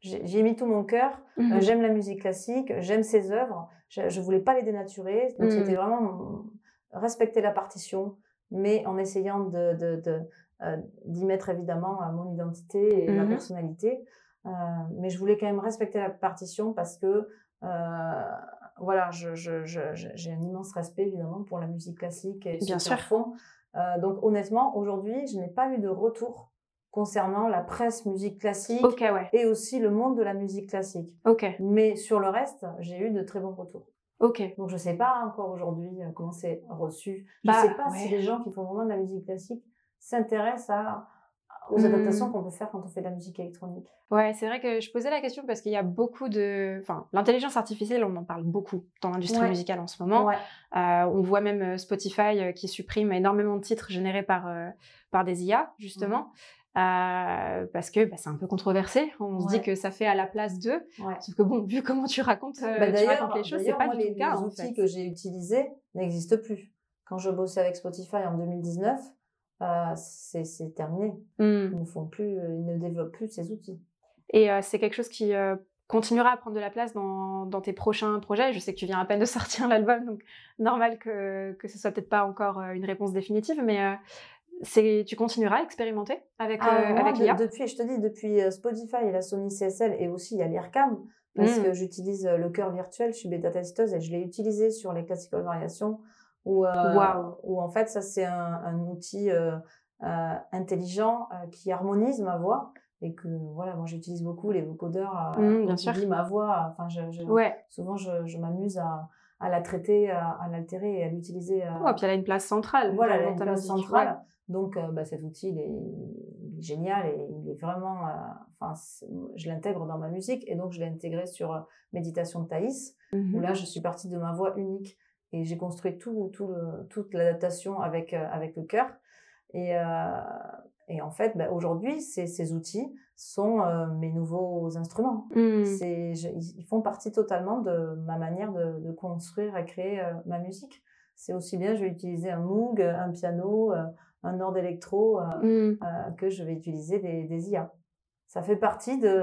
[SPEAKER 2] j'ai mis tout mon cœur. Mmh j'aime la musique classique, j'aime ses œuvres. Je, ne voulais pas les dénaturer. Donc, c'était mmh. vraiment respecter la partition, mais en essayant de, de, euh, d'y mettre évidemment euh, mon identité et ma mmh personnalité. Euh, mais je voulais quand même respecter la partition parce que voilà, je, j'ai un immense respect évidemment pour la musique classique et
[SPEAKER 1] Bien sûr.
[SPEAKER 2] fond. donc honnêtement, aujourd'hui, je n'ai pas eu de retour concernant la presse musique classique et aussi le monde de la musique classique. Mais sur le reste, j'ai eu de très bons retours.
[SPEAKER 1] Ok.
[SPEAKER 2] Donc je sais pas encore aujourd'hui euh, comment c'est reçu. Je ne bah, sais pas si les gens qui font vraiment de la musique classique s'intéressent à aux adaptations hmm. qu'on peut faire quand on fait de la musique électronique.
[SPEAKER 1] Ouais, c'est vrai que je posais la question parce qu'il y a beaucoup de... Enfin, l'intelligence artificielle, on en parle beaucoup dans l'industrie musicale en ce moment. Euh, on voit même euh, Spotify qui supprime énormément de titres générés par, par des IA, justement. Euh, parce que bah, c'est un peu controversé. On se dit que ça fait à la place d'eux. Sauf que bon, vu comment tu racontes, euh, bah, tu racontes les choses, c'est pas du tout le cas.
[SPEAKER 2] Les outils que j'ai utilisés n'existent plus. Quand je bossais avec Spotify en 2019, euh, c'est terminé. Mmh. Ils ne font plus, ils ne développent plus ces outils.
[SPEAKER 1] Et c'est quelque chose qui continuera à prendre de la place dans, dans, tes prochains projets. Je sais que tu viens à peine de sortir l'album, donc normal que, que ce soit peut-être pas encore une réponse définitive, mais tu continueras à expérimenter avec, ah, euh, avec l'IA?
[SPEAKER 2] Depuis, je te dis, depuis euh, Spotify et la Sony CSL et aussi il y a l'IRCAM, parce mmh. que j'utilise euh, le cœur virtuel, je suis bêta-testeuse et je l'ai utilisé sur les classical variations, où, où en fait, ça c'est un, un, outil intelligent qui harmonise ma voix et que voilà moi j'utilise beaucoup les vocodeurs
[SPEAKER 1] mmh, bien sûr.
[SPEAKER 2] ma voix enfin je, je
[SPEAKER 1] ouais.
[SPEAKER 2] souvent je, je m'amuse à, à la traiter à, à l'altérer et à l'utiliser
[SPEAKER 1] ouais, puis elle a une place centrale
[SPEAKER 2] voilà elle a une place centrale donc, euh, bah, cet outil, il est, génial et il est vraiment, euh, enfin, je l'intègre dans ma musique et donc je l'ai intégré sur euh, Méditation de Thaïs, où mmh là, je suis partie de ma voix unique et j'ai construit tout, tout le, toute l'adaptation avec, avec le cœur. Et, et en fait, bah, aujourd'hui, ces, ces outils sont mes nouveaux instruments. Mmh. C'est, ils font partie totalement de ma manière de, de construire et créer ma musique. C'est aussi bien, je vais utiliser un Moog, un piano, un ordre électro euh, mmh. euh, que je vais utiliser des, des, IA. Ça fait partie de,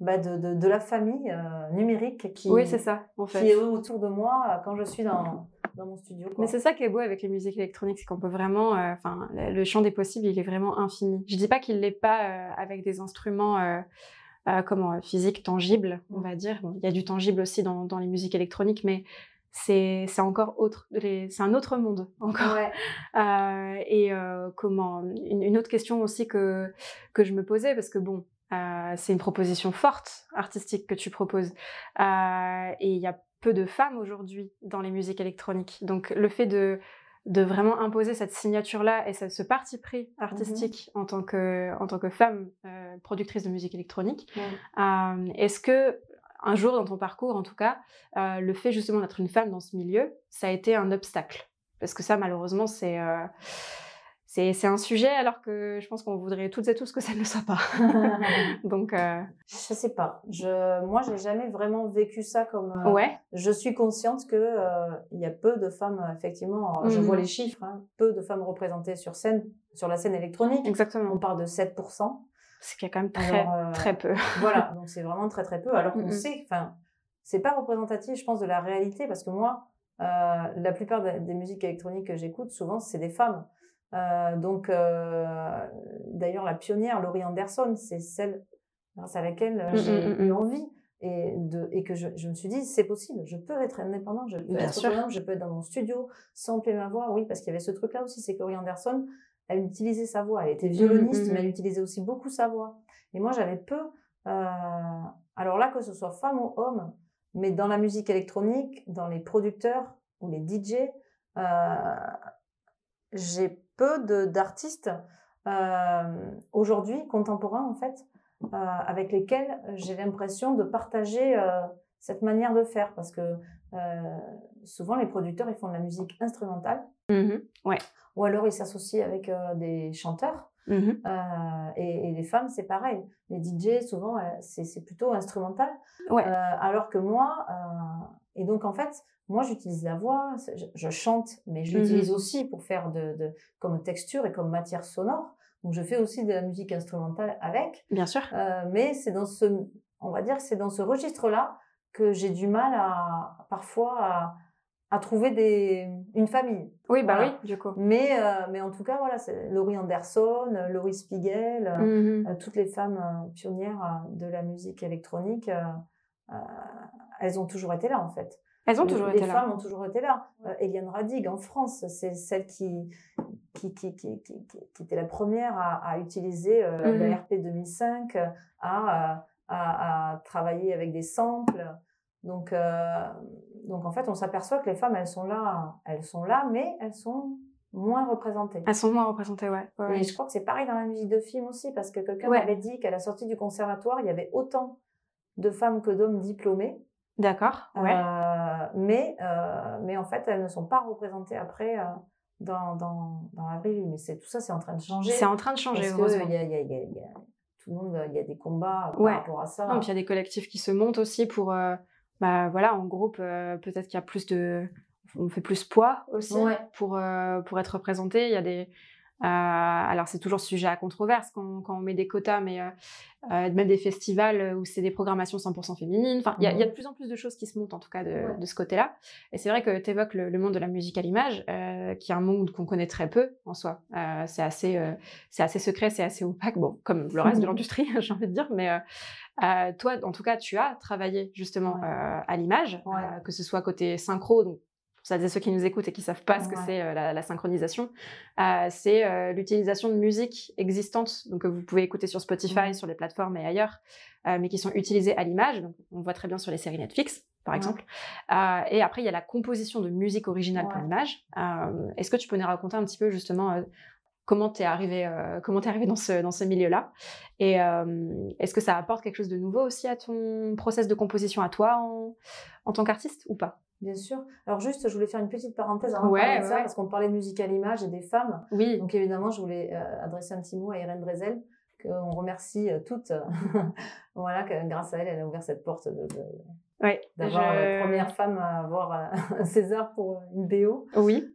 [SPEAKER 2] bah de, de, de, la famille euh, numérique qui,
[SPEAKER 1] oui, c'est ça, en fait.
[SPEAKER 2] qui est autour de moi quand je suis dans, dans mon studio.
[SPEAKER 1] Mais c'est ça qui est beau avec les musiques électroniques, c'est qu'on peut vraiment, enfin, le champ des possibles, il est vraiment infini. Je dis pas qu'il l'est pas avec des instruments. Euh, comment physiques tangibles on va dire bon, il y a du tangible aussi dans, dans les musiques électroniques mais c'est encore autre c'est un autre monde encore euh, et euh, comment une, autre question aussi que que je me posais parce que bon c'est une proposition forte artistique que tu proposes. et il y a peu de femmes aujourd'hui dans les musiques électroniques. Donc le fait de de vraiment imposer cette signature-là et ce, parti pris artistique mmh en, tant que, en tant que femme productrice de musique électronique. Est-ce que un jour dans ton parcours, en tout cas, le fait justement d'être une femme dans ce milieu, ça a été un obstacle Parce que ça, malheureusement, c'est c'est un sujet alors que je pense qu'on voudrait toutes et tous que ça ne le soit pas. Donc, euh...
[SPEAKER 2] je sais pas. Je, moi, j'ai jamais vraiment vécu ça comme.
[SPEAKER 1] Euh, ouais.
[SPEAKER 2] Je suis consciente que euh, il y a peu de femmes, effectivement. Je vois mmh les chiffres. Hein, peu de femmes représentées sur scène, sur la scène électronique.
[SPEAKER 1] Exactement.
[SPEAKER 2] On parle de 7%.
[SPEAKER 1] C'est qu'il y a quand même très euh, très peu.
[SPEAKER 2] voilà. Donc c'est vraiment très très peu. Alors qu'on sait, enfin, c'est pas représentatif, je pense, de la réalité parce que moi, la plupart des musiques électroniques que j'écoute, souvent, c'est des femmes. Euh, donc, euh, d'ailleurs, la pionnière, Laurie Anderson, c'est celle grâce à laquelle j'ai mmh, mmh, eu envie et, de, et que je, je me suis dit, c'est possible, je peux être indépendante, je peux être autonome, je peux être dans mon studio, sampler ma voix. Oui, parce qu'il y avait ce truc-là aussi, c'est que Laurie Anderson, elle utilisait sa voix. Elle était violoniste, mais elle utilisait aussi beaucoup sa voix. Et moi, j'avais peu. Euh, alors là, que ce soit femme ou homme, mais dans la musique électronique, dans les producteurs ou les DJ, euh, j'ai peu d'artistes euh, aujourd'hui contemporains en fait avec lesquels j'ai l'impression de partager cette manière de faire parce que souvent les producteurs ils font de la musique instrumentale
[SPEAKER 1] mmh ouais.
[SPEAKER 2] ou alors ils s'associent avec des chanteurs mmh et, et, les femmes c'est pareil les DJ souvent c'est plutôt instrumental
[SPEAKER 1] ouais.
[SPEAKER 2] alors que moi et donc en fait moi, j'utilise la voix, je, chante, mais je l'utilise mmh aussi pour faire de, de, comme texture et comme matière sonore. Donc, je fais aussi de la musique instrumentale avec.
[SPEAKER 1] Bien sûr.
[SPEAKER 2] Euh, mais c'est dans ce, on va dire, c'est dans ce registre-là que j'ai du mal à, parfois, à, à, trouver des, une famille.
[SPEAKER 1] Oui, bah oui, du coup.
[SPEAKER 2] Mais, euh, mais en tout cas, voilà, c'est Laurie Anderson, Laurie Spiegel, mmh euh, toutes les femmes pionnières de la musique électronique, elles ont toujours été là, en fait.
[SPEAKER 1] Elles ont toujours
[SPEAKER 2] été
[SPEAKER 1] là.
[SPEAKER 2] Les femmes ont toujours été là. Euh, Eliane Radig en France, c'est celle qui qui, qui, qui, qui, était la première à, à utiliser euh, le mmh RP 2005, à, à, à, travailler avec des samples. Donc, euh, donc en fait, on s'aperçoit que les femmes, elles sont là, elles sont là, mais elles sont moins représentées.
[SPEAKER 1] Elles sont moins représentées, ouais.
[SPEAKER 2] Et je crois que c'est pareil dans la musique de film aussi, parce que quelqu'un m'avait dit qu'à la sortie du conservatoire, il y avait autant de femmes que d'hommes diplômés.
[SPEAKER 1] D'accord. Ouais.
[SPEAKER 2] Euh, mais, euh, mais en fait, elles ne sont pas représentées après euh, dans, dans, dans la vraie vie. Mais c'est, tout ça, c'est en train de changer.
[SPEAKER 1] C'est en train de changer,
[SPEAKER 2] parce qu'il y a, y, a, y, a, y a, tout le monde, il y a des combats par rapport à ça.
[SPEAKER 1] Non, puis il y a des collectifs qui se montent aussi pour, euh, bah voilà, en groupe, euh, peut-être qu'il y a plus de, on fait plus poids aussi pour, pour être représenté. Il y a des, euh, alors c'est toujours sujet à controverse quand, quand, on met des quotas, mais euh, euh même des festivals où c'est des programmations 100% féminines. Enfin, il y, y, a de plus en plus de choses qui se montent en tout cas de, de ce côté-là. Et c'est vrai que tu évoques le, le, monde de la musique à l'image, qui est un monde qu'on connaît très peu en soi. C'est assez, c'est assez secret, c'est assez opaque, bon, comme le reste de l'industrie, j'ai envie de dire. Mais toi, en tout cas, tu as travaillé justement à l'image, que ce soit côté synchro, donc celles et ceux qui nous écoutent et qui savent pas ce que c'est euh, la, la, synchronisation, euh, c'est euh, l'utilisation de musique existante, donc que vous pouvez écouter sur Spotify, sur les plateformes et ailleurs, mais qui sont utilisées à l'image. Donc on voit très bien sur les séries Netflix, par exemple. Et après il y a la composition de musique originale pour l'image. Est-ce que tu peux nous raconter un petit peu justement comment t'es arrivé, comment t'es arrivé dans ce dans ce milieu-là? Et est-ce que ça apporte quelque chose de nouveau aussi à ton process de composition à toi en, en tant qu'artiste ou pas?
[SPEAKER 2] Bien sûr. Alors juste, je voulais faire une petite parenthèse avant de parler de ça, parce qu'on parlait de musique à l'image et des femmes.
[SPEAKER 1] Oui.
[SPEAKER 2] Donc évidemment, je voulais euh, adresser un petit mot à Irène Drezel, qu'on remercie euh, toutes. voilà, que grâce à elle, elle a ouvert cette porte de,
[SPEAKER 1] ouais,
[SPEAKER 2] d'avoir la première femme à avoir euh, un César pour une BO.
[SPEAKER 1] Oui.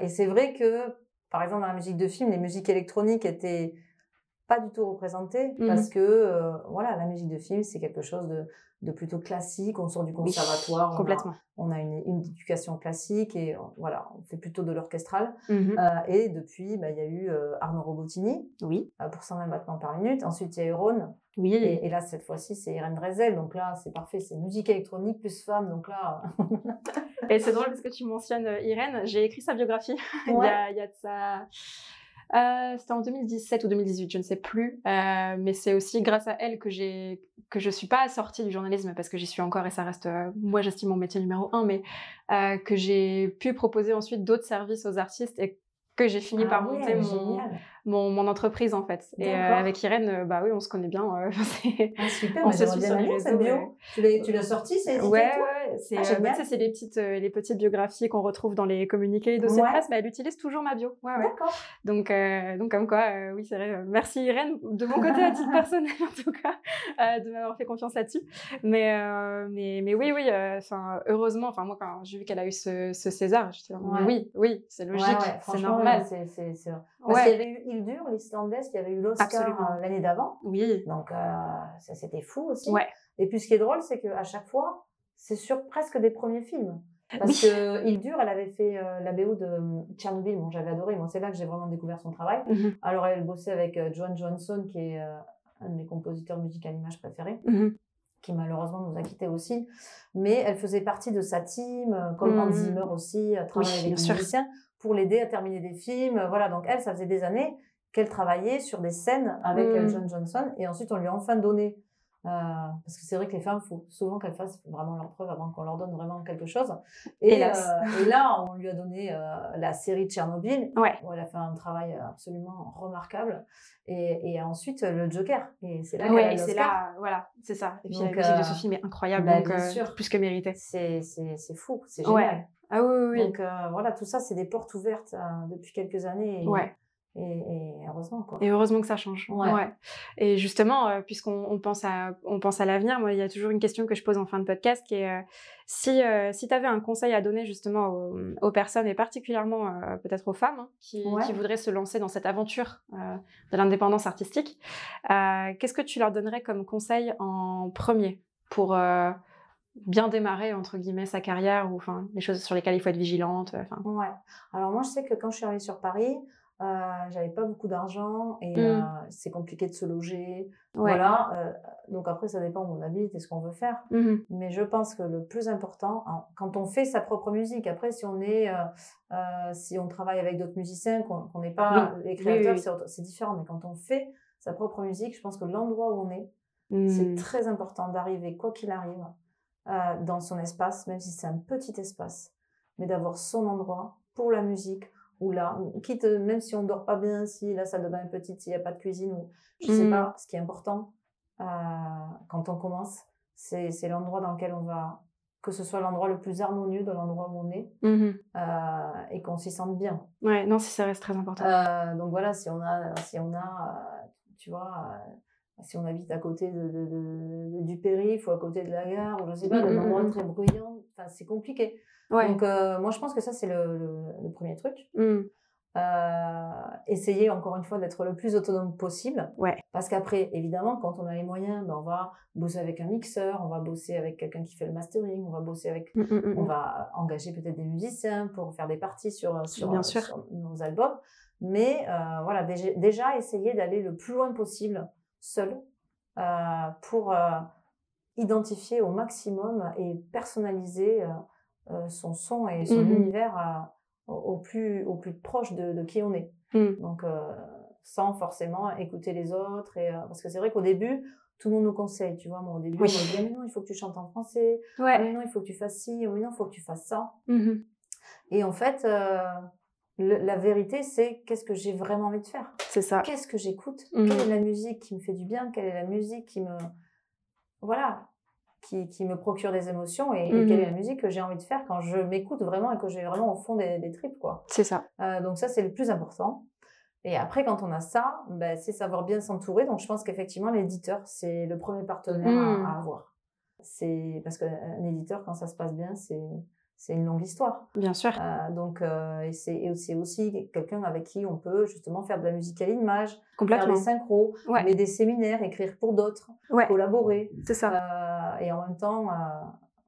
[SPEAKER 2] et c'est vrai que, par exemple, dans la musique de film, les musiques électroniques étaient pas du tout représentées mmh parce que voilà la musique de film c'est quelque chose de de plutôt classique. On sort du conservatoire.
[SPEAKER 1] on complètement.
[SPEAKER 2] A, on a une, une, éducation classique et voilà, on fait plutôt de l'orchestral.
[SPEAKER 1] Mmh
[SPEAKER 2] euh, et depuis, bah, il y a eu euh, Arnaud Robotini.
[SPEAKER 1] Oui.
[SPEAKER 2] Euh, pour 120 battements par minute. Ensuite, il y a eu Rhône.
[SPEAKER 1] Oui.
[SPEAKER 2] Et, et, là, cette fois-ci, c'est Irène Drezel. Donc là, c'est parfait. C'est musique électronique plus femme. Donc là.
[SPEAKER 1] et c'est drôle parce que tu mentionnes Irène. J'ai écrit sa biographie. il, y a, il y a de ça Euh, c'était en 2017 ou 2018, je ne sais plus. Euh, mais c'est aussi grâce à elle que j'ai que je suis pas sortie du journalisme parce que j'y suis encore et ça reste, euh, moi j'estime mon métier numéro un, mais que j'ai pu proposer ensuite d'autres services aux artistes et que j'ai fini
[SPEAKER 2] Ah
[SPEAKER 1] par
[SPEAKER 2] ouais,
[SPEAKER 1] monter mon, mon, mon entreprise en fait. Et avec Irène, bah oui, on se connaît bien.
[SPEAKER 2] Ah, super,
[SPEAKER 1] On se suit sur les réseaux, ouais.
[SPEAKER 2] Tu l'as, sorti, c'est
[SPEAKER 1] Ouais,
[SPEAKER 2] toi?
[SPEAKER 1] Ouais, c'est
[SPEAKER 2] Ah,
[SPEAKER 1] euh, c'est les petites, euh, les petites biographies qu'on retrouve dans les communiqués et dossiers
[SPEAKER 2] Ouais.
[SPEAKER 1] de presse. Bah, elle utilise toujours ma bio. Ouais, ouais.
[SPEAKER 2] D'accord.
[SPEAKER 1] Donc, euh, donc comme quoi, oui, c'est vrai. merci Irène, de mon côté à titre personnel en tout cas, de m'avoir fait confiance là-dessus. Mais, mais, mais oui, oui. Enfin, heureusement, enfin moi quand j'ai vu qu'elle a eu ce, ce César, mais
[SPEAKER 2] Ouais.
[SPEAKER 1] oui, oui, c'est logique, c'est normal.
[SPEAKER 2] c'est, c'est, c'est... Parce qu'il y avait eu Hildur, l'Islandaise, qui avait eu l'Oscar l'année d'avant.
[SPEAKER 1] oui,
[SPEAKER 2] Donc, ça, c'était fou aussi.
[SPEAKER 1] ouais,
[SPEAKER 2] Et puis, ce qui est drôle, c'est qu'à chaque fois, c'est sur presque des premiers films. Parce
[SPEAKER 1] Oui.
[SPEAKER 2] que Hildur, elle avait fait euh, la BO de euh, Tchernobyl. Bon, j'avais adoré. Moi, c'est là que j'ai vraiment découvert son travail.
[SPEAKER 1] Mhm,
[SPEAKER 2] Alors, elle bossait avec euh, John Johnson, qui est euh, un de mes compositeurs musiques à l'image préférés,
[SPEAKER 1] mhm.
[SPEAKER 2] qui malheureusement nous a quittés aussi. Mais elle faisait partie de sa team, euh, comme
[SPEAKER 1] Mhm.
[SPEAKER 2] Hans Zimmer aussi, à travailler
[SPEAKER 1] Oui,
[SPEAKER 2] avec
[SPEAKER 1] sûr.
[SPEAKER 2] musiciens, pour l'aider à terminer des films. Euh, Voilà, donc elle, ça faisait des années qu'elle travaillait sur des scènes avec euh,
[SPEAKER 1] Mhm.
[SPEAKER 2] John Johnson. Et ensuite, on lui a enfin donné. Euh, parce que c'est vrai que les femmes, il faut souvent qu'elles fassent vraiment leur preuve avant qu'on leur donne vraiment quelque chose. Et, euh, et là, on lui a donné euh, la série Tchernobyl,
[SPEAKER 1] Ouais.
[SPEAKER 2] où elle a fait un travail absolument remarquable. Et, et ensuite, le Joker. Et c'est là
[SPEAKER 1] Ouais, c'est là, voilà, c'est ça. Et puis
[SPEAKER 2] Donc,
[SPEAKER 1] la de
[SPEAKER 2] euh,
[SPEAKER 1] ce film est incroyable,
[SPEAKER 2] bah,
[SPEAKER 1] donc
[SPEAKER 2] bien
[SPEAKER 1] euh,
[SPEAKER 2] sûr.
[SPEAKER 1] plus que mérité.
[SPEAKER 2] C'est, c'est, c'est fou, c'est
[SPEAKER 1] Ouais.
[SPEAKER 2] génial.
[SPEAKER 1] Ah oui, oui, oui.
[SPEAKER 2] Donc euh, voilà, tout ça, c'est des portes ouvertes euh, depuis quelques années. Et,
[SPEAKER 1] ouais.
[SPEAKER 2] Et, et heureusement, quoi.
[SPEAKER 1] Et heureusement que ça change.
[SPEAKER 2] Ouais.
[SPEAKER 1] Et justement, euh, puisqu'on on pense à, on pense à l'avenir, moi, il y a toujours une question que je pose en fin de podcast qui est euh, si, euh, si tu avais un conseil à donner justement aux, aux personnes et particulièrement peut-être aux femmes hein, qui,
[SPEAKER 2] Ouais.
[SPEAKER 1] qui voudraient se lancer dans cette aventure de l'indépendance artistique, qu'est-ce que tu leur donnerais comme conseil en premier pour bien démarrer entre guillemets sa carrière ou enfin les choses sur lesquelles il faut être vigilante. Enfin,
[SPEAKER 2] Ouais. Alors moi, je sais que quand je suis arrivée sur Paris, j'avais pas beaucoup d'argent et
[SPEAKER 1] Mm.
[SPEAKER 2] euh, c'est compliqué de se loger.
[SPEAKER 1] ouais.
[SPEAKER 2] Voilà. euh, donc après, ça dépend où on habite et ce qu'on veut faire.
[SPEAKER 1] Mhm.
[SPEAKER 2] Mais je pense que le plus important, hein, quand on fait sa propre musique, après, si on est, euh, euh, si on travaille avec d'autres musiciens, qu'on n'est pas les
[SPEAKER 1] oui,
[SPEAKER 2] créateurs,
[SPEAKER 1] oui.
[SPEAKER 2] c'est différent. Mais quand on fait sa propre musique, je pense que l'endroit où on est, c'est très important d'arriver, quoi qu'il arrive, euh, dans son espace, même si c'est un petit espace, mais d'avoir son endroit pour la musique, ou là, quitte, même si on dort pas bien, si la salle de bain est petite, s'il n'y a pas de cuisine, ou je sais
[SPEAKER 1] Mhm.
[SPEAKER 2] pas, ce qui est important euh, quand on commence, c'est c'est l'endroit dans lequel on va, que ce soit l'endroit le plus harmonieux de l'endroit où on est,
[SPEAKER 1] Mhm.
[SPEAKER 2] euh, et qu'on s'y sente bien.
[SPEAKER 1] Ouais, non, si ça reste très important.
[SPEAKER 2] Euh, donc voilà, si on a, si on a, euh, tu vois, euh, si on habite à côté de, de- de- du périph' ou à côté de la gare ou je sais pas,
[SPEAKER 1] Mm,
[SPEAKER 2] d'un endroit très bruyant, enfin c'est compliqué.
[SPEAKER 1] Ouais.
[SPEAKER 2] Donc euh, moi je pense que ça c'est le, le- le premier truc. Euh, essayer encore une fois d'être le plus autonome possible.
[SPEAKER 1] Ouais.
[SPEAKER 2] Parce qu'après, évidemment, quand on a les moyens, ben, on va bosser avec un mixeur, on va bosser avec quelqu'un qui fait le mastering, on va bosser avec
[SPEAKER 1] Mhm, mhm,
[SPEAKER 2] on
[SPEAKER 1] mhm.
[SPEAKER 2] va engager peut-être des musiciens pour faire des parties sur, sur,
[SPEAKER 1] Bien sûr.
[SPEAKER 2] sur nos albums. Mais euh, voilà, déjà, déjà essayer d'aller le plus loin possible seul euh, pour euh, identifier au maximum et personnaliser euh, euh, son son et son
[SPEAKER 1] Mhm.
[SPEAKER 2] univers euh, au, plus, au plus proche de, de qui on est.
[SPEAKER 1] Mhm.
[SPEAKER 2] Donc, euh, sans forcément écouter les autres. Et, euh, parce que c'est vrai qu'au début, tout le monde nous conseille. Tu vois, moi, au début,
[SPEAKER 1] Oui.
[SPEAKER 2] on me dit, Ah, mais non, il faut que tu chantes en français. Ah,
[SPEAKER 1] Ouais.
[SPEAKER 2] mais non, il faut que tu fasses ci. Ah, mais non, il faut que tu fasses ça.
[SPEAKER 1] Mhm.
[SPEAKER 2] Et en fait, euh, le- la vérité, c'est qu'est-ce que j'ai vraiment envie de faire?
[SPEAKER 1] C'est ça.
[SPEAKER 2] Qu'est-ce que j'écoute? Quelle est la musique qui me fait du bien? Quelle est la musique qui me... Voilà, qui, qui me procure des émotions et, et
[SPEAKER 1] Mhm.
[SPEAKER 2] quelle est la musique que j'ai envie de faire quand je m'écoute vraiment et que j'ai vraiment au fond des, des tripes, quoi.
[SPEAKER 1] C'est ça.
[SPEAKER 2] Euh, donc ça, c'est le plus important. Et après, quand on a ça, ben, c'est savoir bien s'entourer. Donc je pense qu'effectivement, l'éditeur, c'est le premier partenaire
[SPEAKER 1] Mhm.
[SPEAKER 2] à, à avoir. C'est parce qu'un éditeur, quand ça se passe bien, c'est c'est une longue histoire.
[SPEAKER 1] Bien sûr.
[SPEAKER 2] Euh, donc, euh, c'est aussi quelqu'un avec qui on peut justement faire de la musique à l'image, faire des synchros,
[SPEAKER 1] Ouais.
[SPEAKER 2] mais des séminaires, écrire pour d'autres,
[SPEAKER 1] Ouais.
[SPEAKER 2] collaborer.
[SPEAKER 1] C'est ça.
[SPEAKER 2] Euh, et en même temps, euh,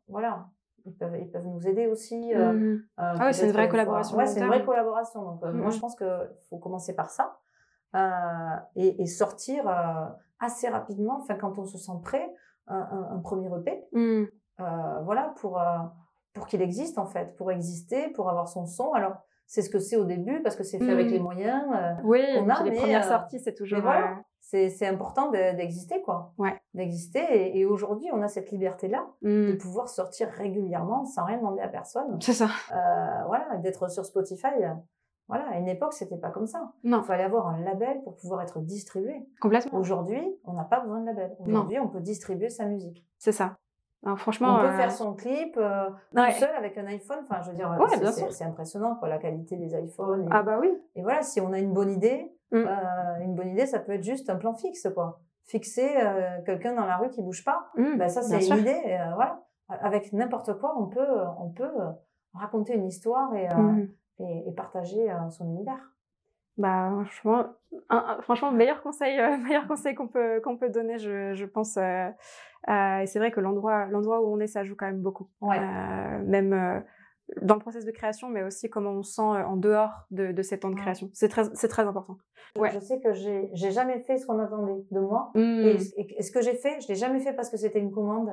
[SPEAKER 2] voilà, ils peuvent, ils peuvent nous aider aussi. euh,
[SPEAKER 1] Mhm.
[SPEAKER 2] euh,
[SPEAKER 1] ouais, c'est une vraie collaboration long
[SPEAKER 2] c'est une vraie collaboration. Donc, moi,
[SPEAKER 1] Mhm.
[SPEAKER 2] je pense qu'il faut commencer par ça et, et sortir assez rapidement, enfin, quand on se sent prêt, un, un- un premier EP. Euh, voilà, pour, pour qu'il existe en fait, pour exister, pour avoir son son. Alors, c'est ce que c'est au début parce que c'est fait avec
[SPEAKER 1] Mm.
[SPEAKER 2] les moyens. euh,
[SPEAKER 1] Oui,
[SPEAKER 2] On a,
[SPEAKER 1] les
[SPEAKER 2] mais,
[SPEAKER 1] premières
[SPEAKER 2] euh,
[SPEAKER 1] sorties, c'est toujours.
[SPEAKER 2] mais voilà.
[SPEAKER 1] euh,
[SPEAKER 2] c'est c'est important de- d'exister, quoi.
[SPEAKER 1] Ouais.
[SPEAKER 2] D'exister. Et, et aujourd'hui, on a cette liberté-là de
[SPEAKER 1] hmm,
[SPEAKER 2] pouvoir sortir régulièrement sans rien demander à personne.
[SPEAKER 1] C'est ça.
[SPEAKER 2] Euh, voilà, d'être sur Spotify. euh, Voilà, à une époque, c'était pas comme ça.
[SPEAKER 1] Non,
[SPEAKER 2] Il fallait avoir un label pour pouvoir être distribué.
[SPEAKER 1] complètement.
[SPEAKER 2] Aujourd'hui, on n'a pas besoin de label. Aujourd'hui, on peut distribuer sa musique.
[SPEAKER 1] C'est ça. Alors, franchement.
[SPEAKER 2] On peut
[SPEAKER 1] euh,
[SPEAKER 2] faire son clip euh,
[SPEAKER 1] ouais.
[SPEAKER 2] tout seul avec un iPhone. Enfin, je veux dire,
[SPEAKER 1] Ouais,
[SPEAKER 2] c'est- impressionnant, quoi, la qualité des iPhones. Et,
[SPEAKER 1] Ah bah oui.
[SPEAKER 2] et voilà, si on a une bonne idée,
[SPEAKER 1] Mm.
[SPEAKER 2] euh, une bonne idée, ça peut être juste un plan fixe, quoi. Fixer quelqu'un dans la rue qui bouge pas. Ben, ça, c'est une
[SPEAKER 1] sûr.
[SPEAKER 2] idée. et, voilà. Avec n'importe quoi, on peut, on peut raconter une histoire et, et, et partager son univers.
[SPEAKER 1] Bah franchement, un- un- franchement meilleur conseil, meilleur conseil qu'on peut qu'on peut donner, je, je pense. Euh, et c'est vrai que l'endroit l'endroit où on est, ça joue quand même beaucoup.
[SPEAKER 2] Ouais.
[SPEAKER 1] Euh, même euh, dans le process de création, mais aussi comment on se sent euh, en dehors de, de ces temps de création. C'est très c'est très important. Ouais.
[SPEAKER 2] Je sais que j'ai j'ai jamais fait ce qu'on attendait de moi.
[SPEAKER 1] Hmm.
[SPEAKER 2] Et, et- et ce que j'ai fait, je l'ai jamais fait parce que c'était une commande.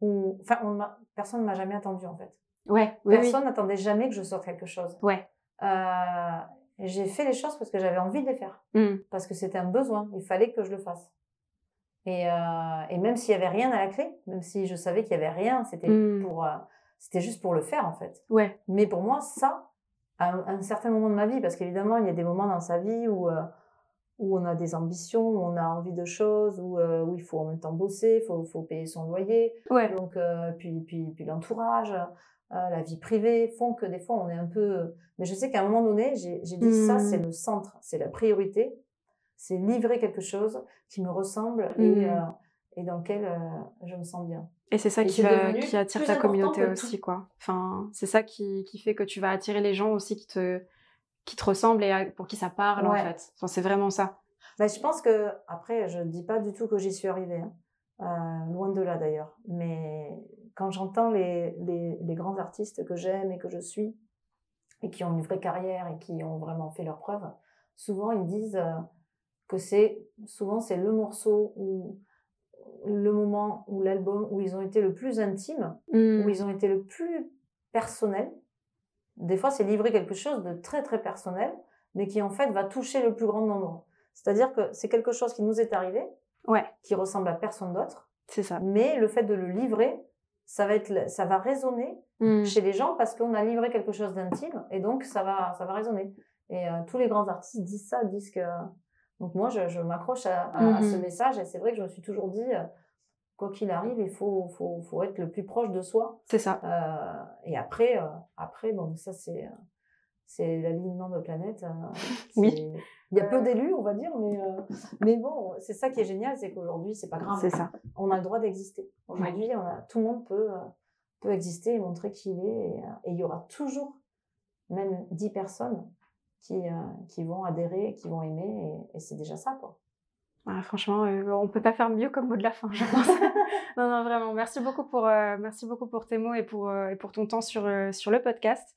[SPEAKER 2] Ou, enfin, on m'a- personne ne m'a jamais attendu, en fait.
[SPEAKER 1] Ouais, oui, oui.
[SPEAKER 2] Personne n'attendait jamais que je sorte quelque chose.
[SPEAKER 1] Ouais.
[SPEAKER 2] Euh, j'ai fait les choses parce que j'avais envie de les faire.
[SPEAKER 1] Hmm.
[SPEAKER 2] Parce que c'était un besoin. Il fallait que je le fasse. Et, euh, et même s'il y avait rien à la clé, même si je savais qu'il y avait rien, c'était
[SPEAKER 1] Mm.
[SPEAKER 2] pour, euh, c'était juste pour le faire en fait.
[SPEAKER 1] Ouais.
[SPEAKER 2] Mais pour moi, ça, à un, à un certain moment de ma vie, parce qu'évidemment, il y a des moments dans sa vie où, euh, où on a des ambitions, où on a envie de choses, où, où il faut en même temps bosser, il faut, faut payer son loyer,
[SPEAKER 1] Ouais.
[SPEAKER 2] donc puis puis puis l'entourage, euh, la vie privée font que des fois on est un peu. Mais je sais qu'à un moment donné, j'ai dit ça,
[SPEAKER 1] Mm.
[SPEAKER 2] c'est le centre, c'est la priorité, c'est livrer quelque chose qui me ressemble et
[SPEAKER 1] Mm.
[SPEAKER 2] euh, et dans lequel euh, je me sens bien.
[SPEAKER 1] Et c'est ça
[SPEAKER 2] Et
[SPEAKER 1] qui, va, attire ta communauté aussi, quoi. Enfin, c'est ça qui, qui fait que tu vas attirer les gens aussi qui te, qui te ressemblent et à- pour qui ça parle, en fait. Enfin, c'est vraiment ça.
[SPEAKER 2] Mais je pense que après, je ne dis pas du tout que j'y suis arrivée, hein. Euh, loin de là d'ailleurs. Mais quand j'entends les, les, les grands artistes que j'aime et que je suis, et qui ont une vraie carrière et qui ont vraiment fait leurs preuves, souvent ils disent que c'est souvent c'est le morceau ou le moment ou l'album où ils ont été le plus intimes,
[SPEAKER 1] Hmm.
[SPEAKER 2] où ils ont été le plus personnels. Des fois, c'est livrer quelque chose de très très personnel, mais qui en fait va toucher le plus grand nombre. C'est-à-dire que c'est quelque chose qui nous est arrivé,
[SPEAKER 1] Ouais,
[SPEAKER 2] qui ressemble à personne d'autre,
[SPEAKER 1] c'est ça.
[SPEAKER 2] mais le fait de le livrer, ça va être, ça va résonner
[SPEAKER 1] Hmm.
[SPEAKER 2] chez les gens parce qu'on a livré quelque chose d'intime et donc ça va, ça va résonner. Et euh, tous les grands artistes disent ça, disent que. Donc moi, je, je m'accroche à, à- à ce message et c'est vrai que je me suis toujours dit, euh, quoi qu'il arrive, il faut, faut, faut être le plus proche de soi.
[SPEAKER 1] C'est ça.
[SPEAKER 2] Euh, et après, euh, après, bon, ça c'est, c'est l'alignement de planètes. euh,
[SPEAKER 1] Oui.
[SPEAKER 2] Il y a peu d'élus, on va dire, mais, mais bon, c'est ça qui est génial, c'est qu'aujourd'hui, c'est pas grave.
[SPEAKER 1] C'est ça.
[SPEAKER 2] On a le droit d'exister. Aujourd'hui, tout le monde peut, peut exister et montrer qui il est. Et, et il y aura toujours, même 10 personnes qui, euh, qui vont adhérer, qui vont aimer, et, et c'est déjà ça, quoi.
[SPEAKER 1] Ah, franchement, euh, on peut pas faire mieux comme mot de la fin, je pense. non, non, vraiment. Merci beaucoup pour, euh, merci beaucoup pour tes mots et pour, euh, et pour ton temps sur, sur le podcast.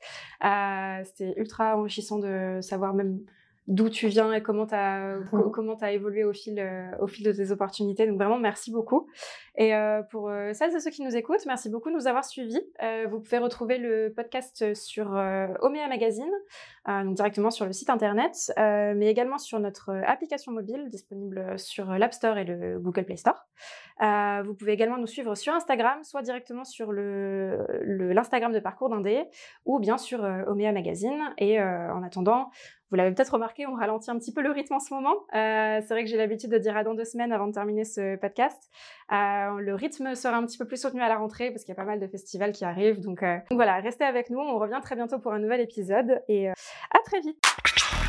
[SPEAKER 1] C'était ultra enrichissant de savoir même d'où tu viens et comment tu as, comment as évolué au fil, euh, au fil de tes opportunités. Donc vraiment, merci beaucoup. Et euh, pour euh, celles et ceux qui nous écoutent, merci beaucoup de nous avoir suivis. Vous pouvez retrouver le podcast sur Omea Magazine, donc directement sur le site internet, mais également sur notre application mobile disponible sur l'App Store et le Google Play Store. Vous pouvez également nous suivre sur Instagram, soit directement sur le le- l'Instagram de Parcours d'Indé, ou bien sur Omea Magazine. Et en attendant, vous l'avez peut-être remarqué, on ralentit un petit peu le rythme en ce moment. Euh, c'est vrai que j'ai l'habitude de dire à dans deux semaines avant de terminer ce podcast. Euh, le rythme sera un petit peu plus soutenu à la rentrée parce qu'il y a pas mal de festivals qui arrivent. Donc, euh, donc voilà, restez avec nous. On revient très bientôt pour un nouvel épisode et à très vite.